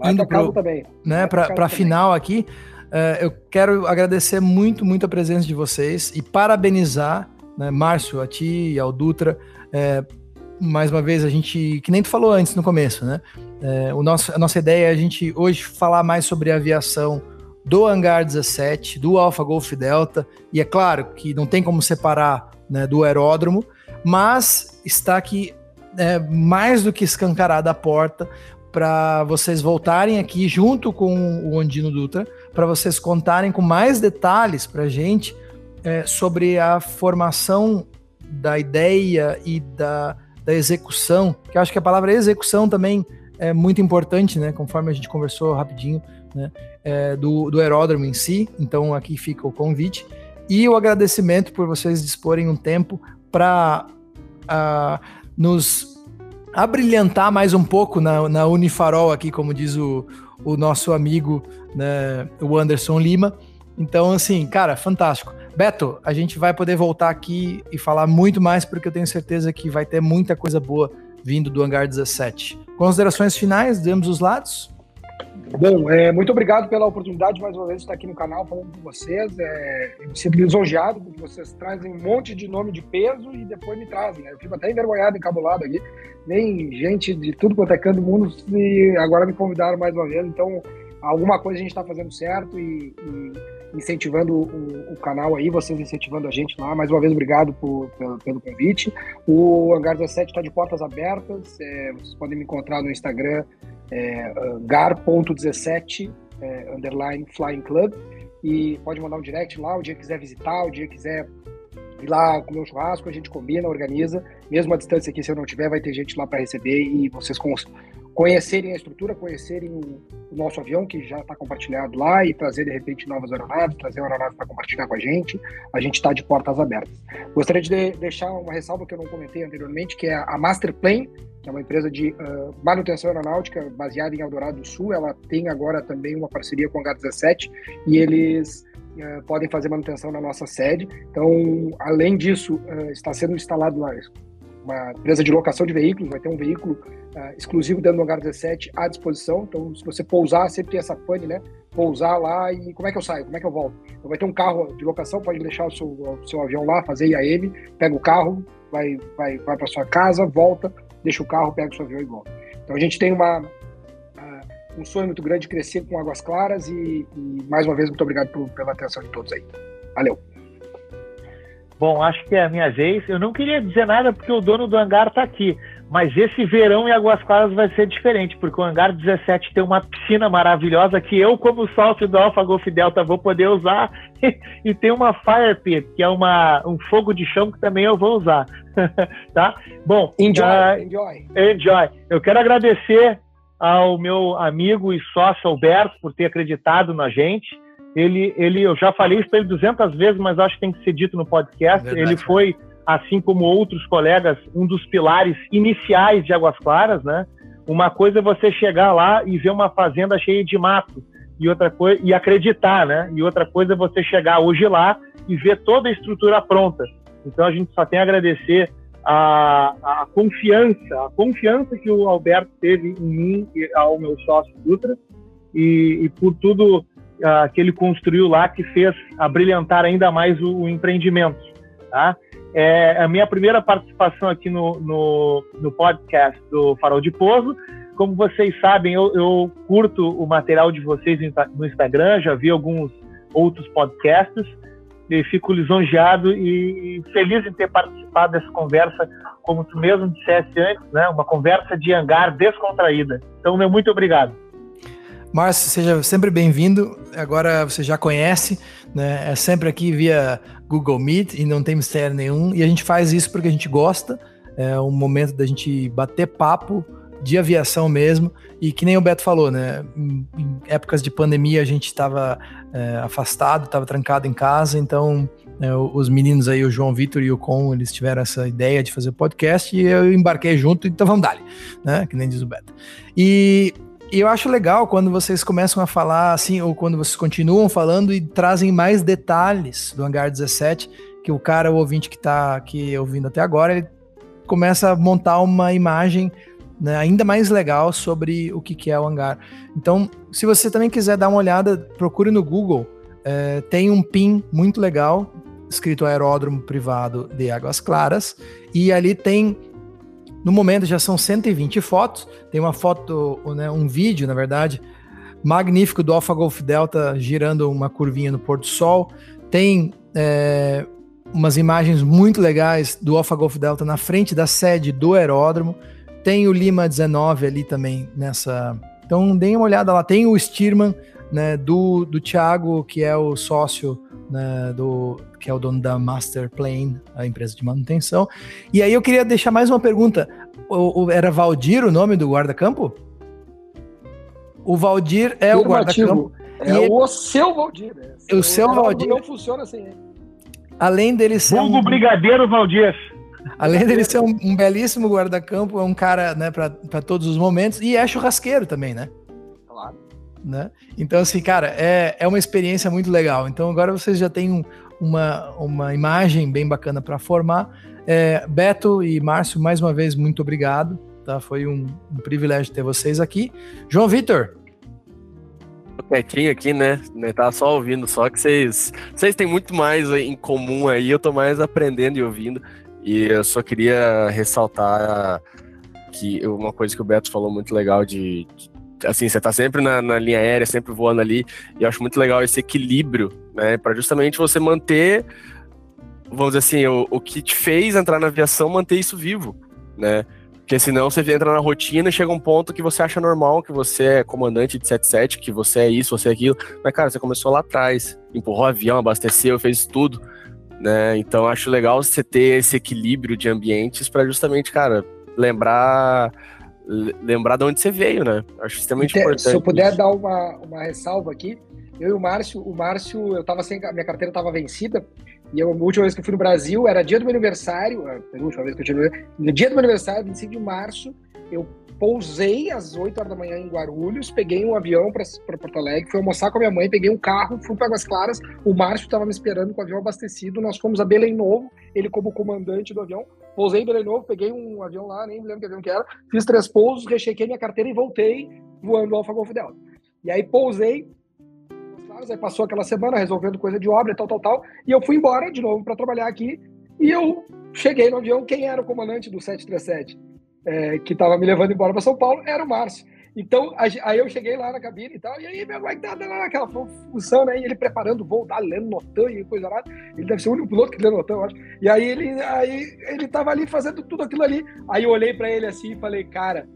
Vai indo também. Né, para final aqui. É, eu quero agradecer muito, muito a presença de vocês e parabenizar né? Márcio, a ti e ao Dutra, é, mais uma vez, a gente, que nem tu falou antes no começo, né? É, o nosso, a nossa ideia é a gente hoje falar mais sobre aviação do Hangar 17, do Alpha Golf Delta, e é claro que não tem como separar né, do aeródromo, mas está aqui é, mais do que escancarada a porta para vocês voltarem aqui junto com o Ondino Dutra, para vocês contarem com mais detalhes para a gente é, sobre a formação da ideia e da, da execução, que eu acho que a palavra execução também é muito importante, né? Conforme a gente conversou rapidinho, né? É, do, do aeródromo em si. Então aqui fica o convite e o agradecimento por vocês disporem um tempo para nos abrilhantar mais um pouco na, na Unifarol aqui, como diz o, o nosso amigo, né, o Anderson Lima. Então, assim, cara, fantástico. Beto, a gente vai poder voltar aqui e falar muito mais, porque eu tenho certeza que vai ter muita coisa boa vindo do Hangar 17. Considerações finais de ambos os lados? Bom, é, muito obrigado pela oportunidade mais uma vez de estar aqui no canal falando com vocês. É, eu me sinto lisonjeado porque vocês trazem um monte de nome de peso e depois me trazem. Né? Eu fico até envergonhado, encabulado aqui. Nem gente de tudo quanto é canto do mundo e agora me convidaram mais uma vez. Então, alguma coisa a gente está fazendo certo e, e incentivando o, o, canal aí, vocês incentivando a gente lá. Mais uma vez, obrigado por, pelo, pelo convite. O Hangar 17 está de portas abertas. É, vocês podem me encontrar no Instagram, é, gar.17 é, underline flying club. E pode mandar um direct lá, o dia que quiser visitar, o dia que quiser ir lá comer um churrasco, a gente combina, organiza. Mesmo a distância aqui, se eu não tiver, vai ter gente lá para receber e vocês conhecerem a estrutura, conhecerem o, nosso avião, que já está compartilhado lá, e trazer, de repente, novas aeronaves, trazer uma aeronave para compartilhar com a gente. A gente está de portas abertas. Gostaria de deixar uma ressalva que eu não comentei anteriormente, que é a Masterplane, que é uma empresa de uh, manutenção aeronáutica baseada em Eldorado do Sul. Ela tem agora também uma parceria com o H17 e eles uh, podem fazer manutenção na nossa sede. Então, além disso, uh, está sendo instalado lá uma empresa de locação de veículos, vai ter um veículo uh, exclusivo dentro do hangar 17 à disposição. Então, se você pousar, sempre tem essa pane, né? Pousar lá e como é que eu saio? Como é que eu volto? Então, vai ter um carro de locação, pode deixar o seu, o seu avião lá, fazer IAM, pega o carro, vai, vai, vai para sua casa, volta, deixa o carro, pega o seu avião e volta. Então, a gente tem uma, uh, um sonho muito grande de crescer com Águas Claras e, e mais uma vez, muito obrigado por, pela atenção de todos aí. Valeu! Bom, acho que é a minha vez. Eu não queria dizer nada porque o dono do hangar está aqui, mas esse verão em Águas Claras vai ser diferente, porque o hangar 17 tem uma piscina maravilhosa que eu, como sócio do Alpha Golf Delta, vou poder usar, e tem uma fire pit, que é uma, um fogo de chão que também eu vou usar. tá? Bom, enjoy, uh, enjoy. Enjoy. Eu quero agradecer ao meu amigo e sócio Alberto por ter acreditado na gente ele, ele, eu já falei isso para ele 200 vezes, mas acho que tem que ser dito no podcast. Verdade, ele foi, assim como outros colegas, um dos pilares iniciais de Águas Claras, né? Uma coisa é você chegar lá e ver uma fazenda cheia de mato e outra coisa e acreditar, né? E outra coisa é você chegar hoje lá e ver toda a estrutura pronta. Então a gente só tem a agradecer a, a confiança, a confiança que o Alberto teve em mim e ao meu sócio Dutra e, e por tudo uh, que ele construiu lá que fez abrilhantar ainda mais o, o empreendimento. Tá? É a minha primeira participação aqui no, no, no, podcast do Farol de Pouso. Como vocês sabem, eu, eu curto o material de vocês no Instagram, já vi alguns outros podcasts e fico lisonjeado e feliz em ter participado dessa conversa, como tu mesmo disseste antes, né? Uma conversa de hangar descontraída. Então, meu muito obrigado. Márcio, seja sempre bem-vindo. Agora você já conhece, né? É sempre aqui via Google Meet e não tem mistério nenhum. E a gente faz isso porque a gente gosta. É um momento da gente bater papo de aviação mesmo. E que nem o Beto falou, né? Em, épocas de pandemia a gente estava é, afastado, estava trancado em casa, então é, os meninos aí, o João Vitor e o Com, eles tiveram essa ideia de fazer podcast e eu embarquei junto, então vamos dar, né? Que nem diz o Beto. E e eu acho legal quando vocês começam a falar assim, ou quando vocês continuam falando e trazem mais detalhes do Hangar 17, que o cara, o ouvinte que está aqui ouvindo até agora, ele começa a montar uma imagem né, ainda mais legal sobre o que, que é o hangar. Então, se você também quiser dar uma olhada, procure no Google. É, tem um PIN muito legal, escrito Aeródromo Privado de Águas Claras, e ali tem no momento já são 120 fotos. Tem uma foto, né, um vídeo, na verdade, magnífico do Alpha Golf Delta girando uma curvinha no pôr do sol. Tem é, umas imagens muito legais do Alpha Golf Delta na frente da sede do aeródromo. Tem o Lima 19 ali também nessa. Então deem uma olhada lá. Tem o Stirman né, do, do Thiago, que é o sócio né, do, que é o dono da Master Plane, a empresa de manutenção. E aí eu queria deixar mais uma pergunta. O, o era Valdir o nome do guarda-campo? O Valdir é o guarda-campo. É ele... o seu Valdir. Né? O seu Valdir. Não funciona sem ele. Além dele ser. Hugo um... Brigadeiro Valdir. além dele ser um, um belíssimo guarda-campo, é um cara, né, para todos os momentos e é churrasqueiro também, né? Claro. Né? Então, assim, cara, é, é uma experiência muito legal. Então, agora vocês já têm um, uma, uma imagem bem bacana para formar. É, Beto e Márcio, mais uma vez, muito obrigado. Tá? Foi um, um privilégio ter vocês aqui. João Vitor, quietinho aqui, né? Tá só ouvindo, só que vocês, vocês têm muito mais em comum aí, eu tô mais aprendendo e ouvindo. E eu só queria ressaltar que uma coisa que o Beto falou muito legal de, de assim, você tá sempre na, na, linha aérea, sempre voando ali, e eu acho muito legal esse equilíbrio, né, para justamente você manter, vamos dizer assim, o, o que te fez entrar na aviação, manter isso vivo, né, porque senão você entra na rotina e chega um ponto que você acha normal, que você é comandante de 77, que você é isso, você é aquilo. Mas, cara, você começou lá atrás, empurrou o avião, abasteceu, fez tudo. Né? Então acho legal você ter esse equilíbrio de ambientes para justamente, cara, lembrar lembrar de onde você veio, né? Acho extremamente importante. Se eu puder isso. dar uma, uma ressalva aqui, eu e o Márcio, o Márcio, eu tava sem, minha carteira estava vencida, e a última vez que eu fui no Brasil era dia do meu aniversário, a penúltima vez que eu tive, no dia do meu aniversário, 25 de março, eu pousei às 8 horas da manhã em Guarulhos, peguei um avião para Porto Alegre, fui almoçar com a minha mãe, peguei um carro, fui para Águas Claras, o Márcio estava me esperando com o avião abastecido, nós fomos a Belém Novo, ele como comandante do avião, pousei em Belém Novo, peguei um avião lá, nem me lembro que avião que era, fiz três pousos, rechequei minha carteira e voltei voando Alfa Golf Delta. E aí pousei, aí passou aquela semana resolvendo coisa de obra tal, tal, tal, e eu fui embora de novo para trabalhar aqui, e eu cheguei no avião, quem era o comandante do 737? é, que estava me levando embora para São Paulo era o Márcio. Então, aí eu cheguei lá na cabine e tal, e aí meu pai tá dando aquela função, né? E ele preparando o voo, tá lendo notan e coisa lá. Ele deve ser o único piloto que lê notan, eu acho. E aí ele, aí ele tava ali fazendo tudo aquilo ali. Aí eu olhei para ele assim e falei, cara,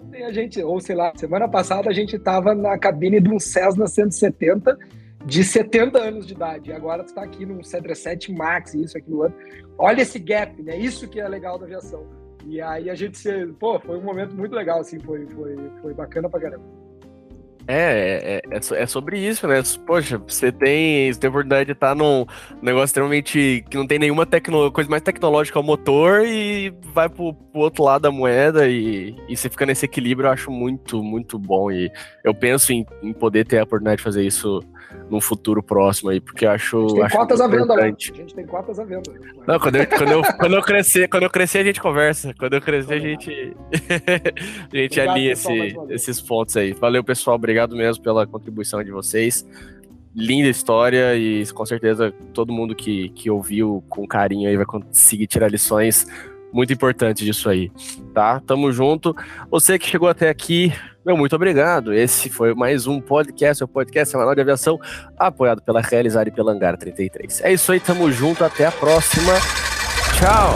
ontem a gente, ou sei lá, semana passada a gente tava na cabine de um Cessna 170 de 70 anos de idade. E agora tu tá aqui num 737 Max, isso, aquilo, outro. Olha esse gap, né? Isso que é legal da aviação e aí a gente se. Pô, foi um momento muito legal, assim, foi, foi, foi bacana pra caramba. É, é, é, é, sobre isso, né? Poxa, você tem, você tem a oportunidade de estar num negócio extremamente que não tem nenhuma tecno, coisa mais tecnológica ao motor e vai pro, pro outro lado da moeda e, e você fica nesse equilíbrio, eu acho muito, muito bom. E eu penso em, em poder ter a oportunidade de fazer isso num futuro próximo aí, porque eu acho. A gente tem acho cotas à venda, né? A gente tem cotas à venda. Não, quando eu, quando, eu, quando eu crescer, quando eu crescer, a gente conversa. Quando eu crescer, a gente. a gente alinha esse, esses pontos aí. Valeu, pessoal. Obrigado mesmo pela contribuição de vocês. Linda história e com certeza todo mundo que, que ouviu com carinho aí vai conseguir tirar lições muito importante disso aí, tá? Tamo junto. Você que chegou até aqui, meu muito obrigado. Esse foi mais um podcast, o um podcast semanal de aviação, apoiado pela Realizar e pela Hangar 33. É isso aí, tamo junto, até a próxima. Tchau.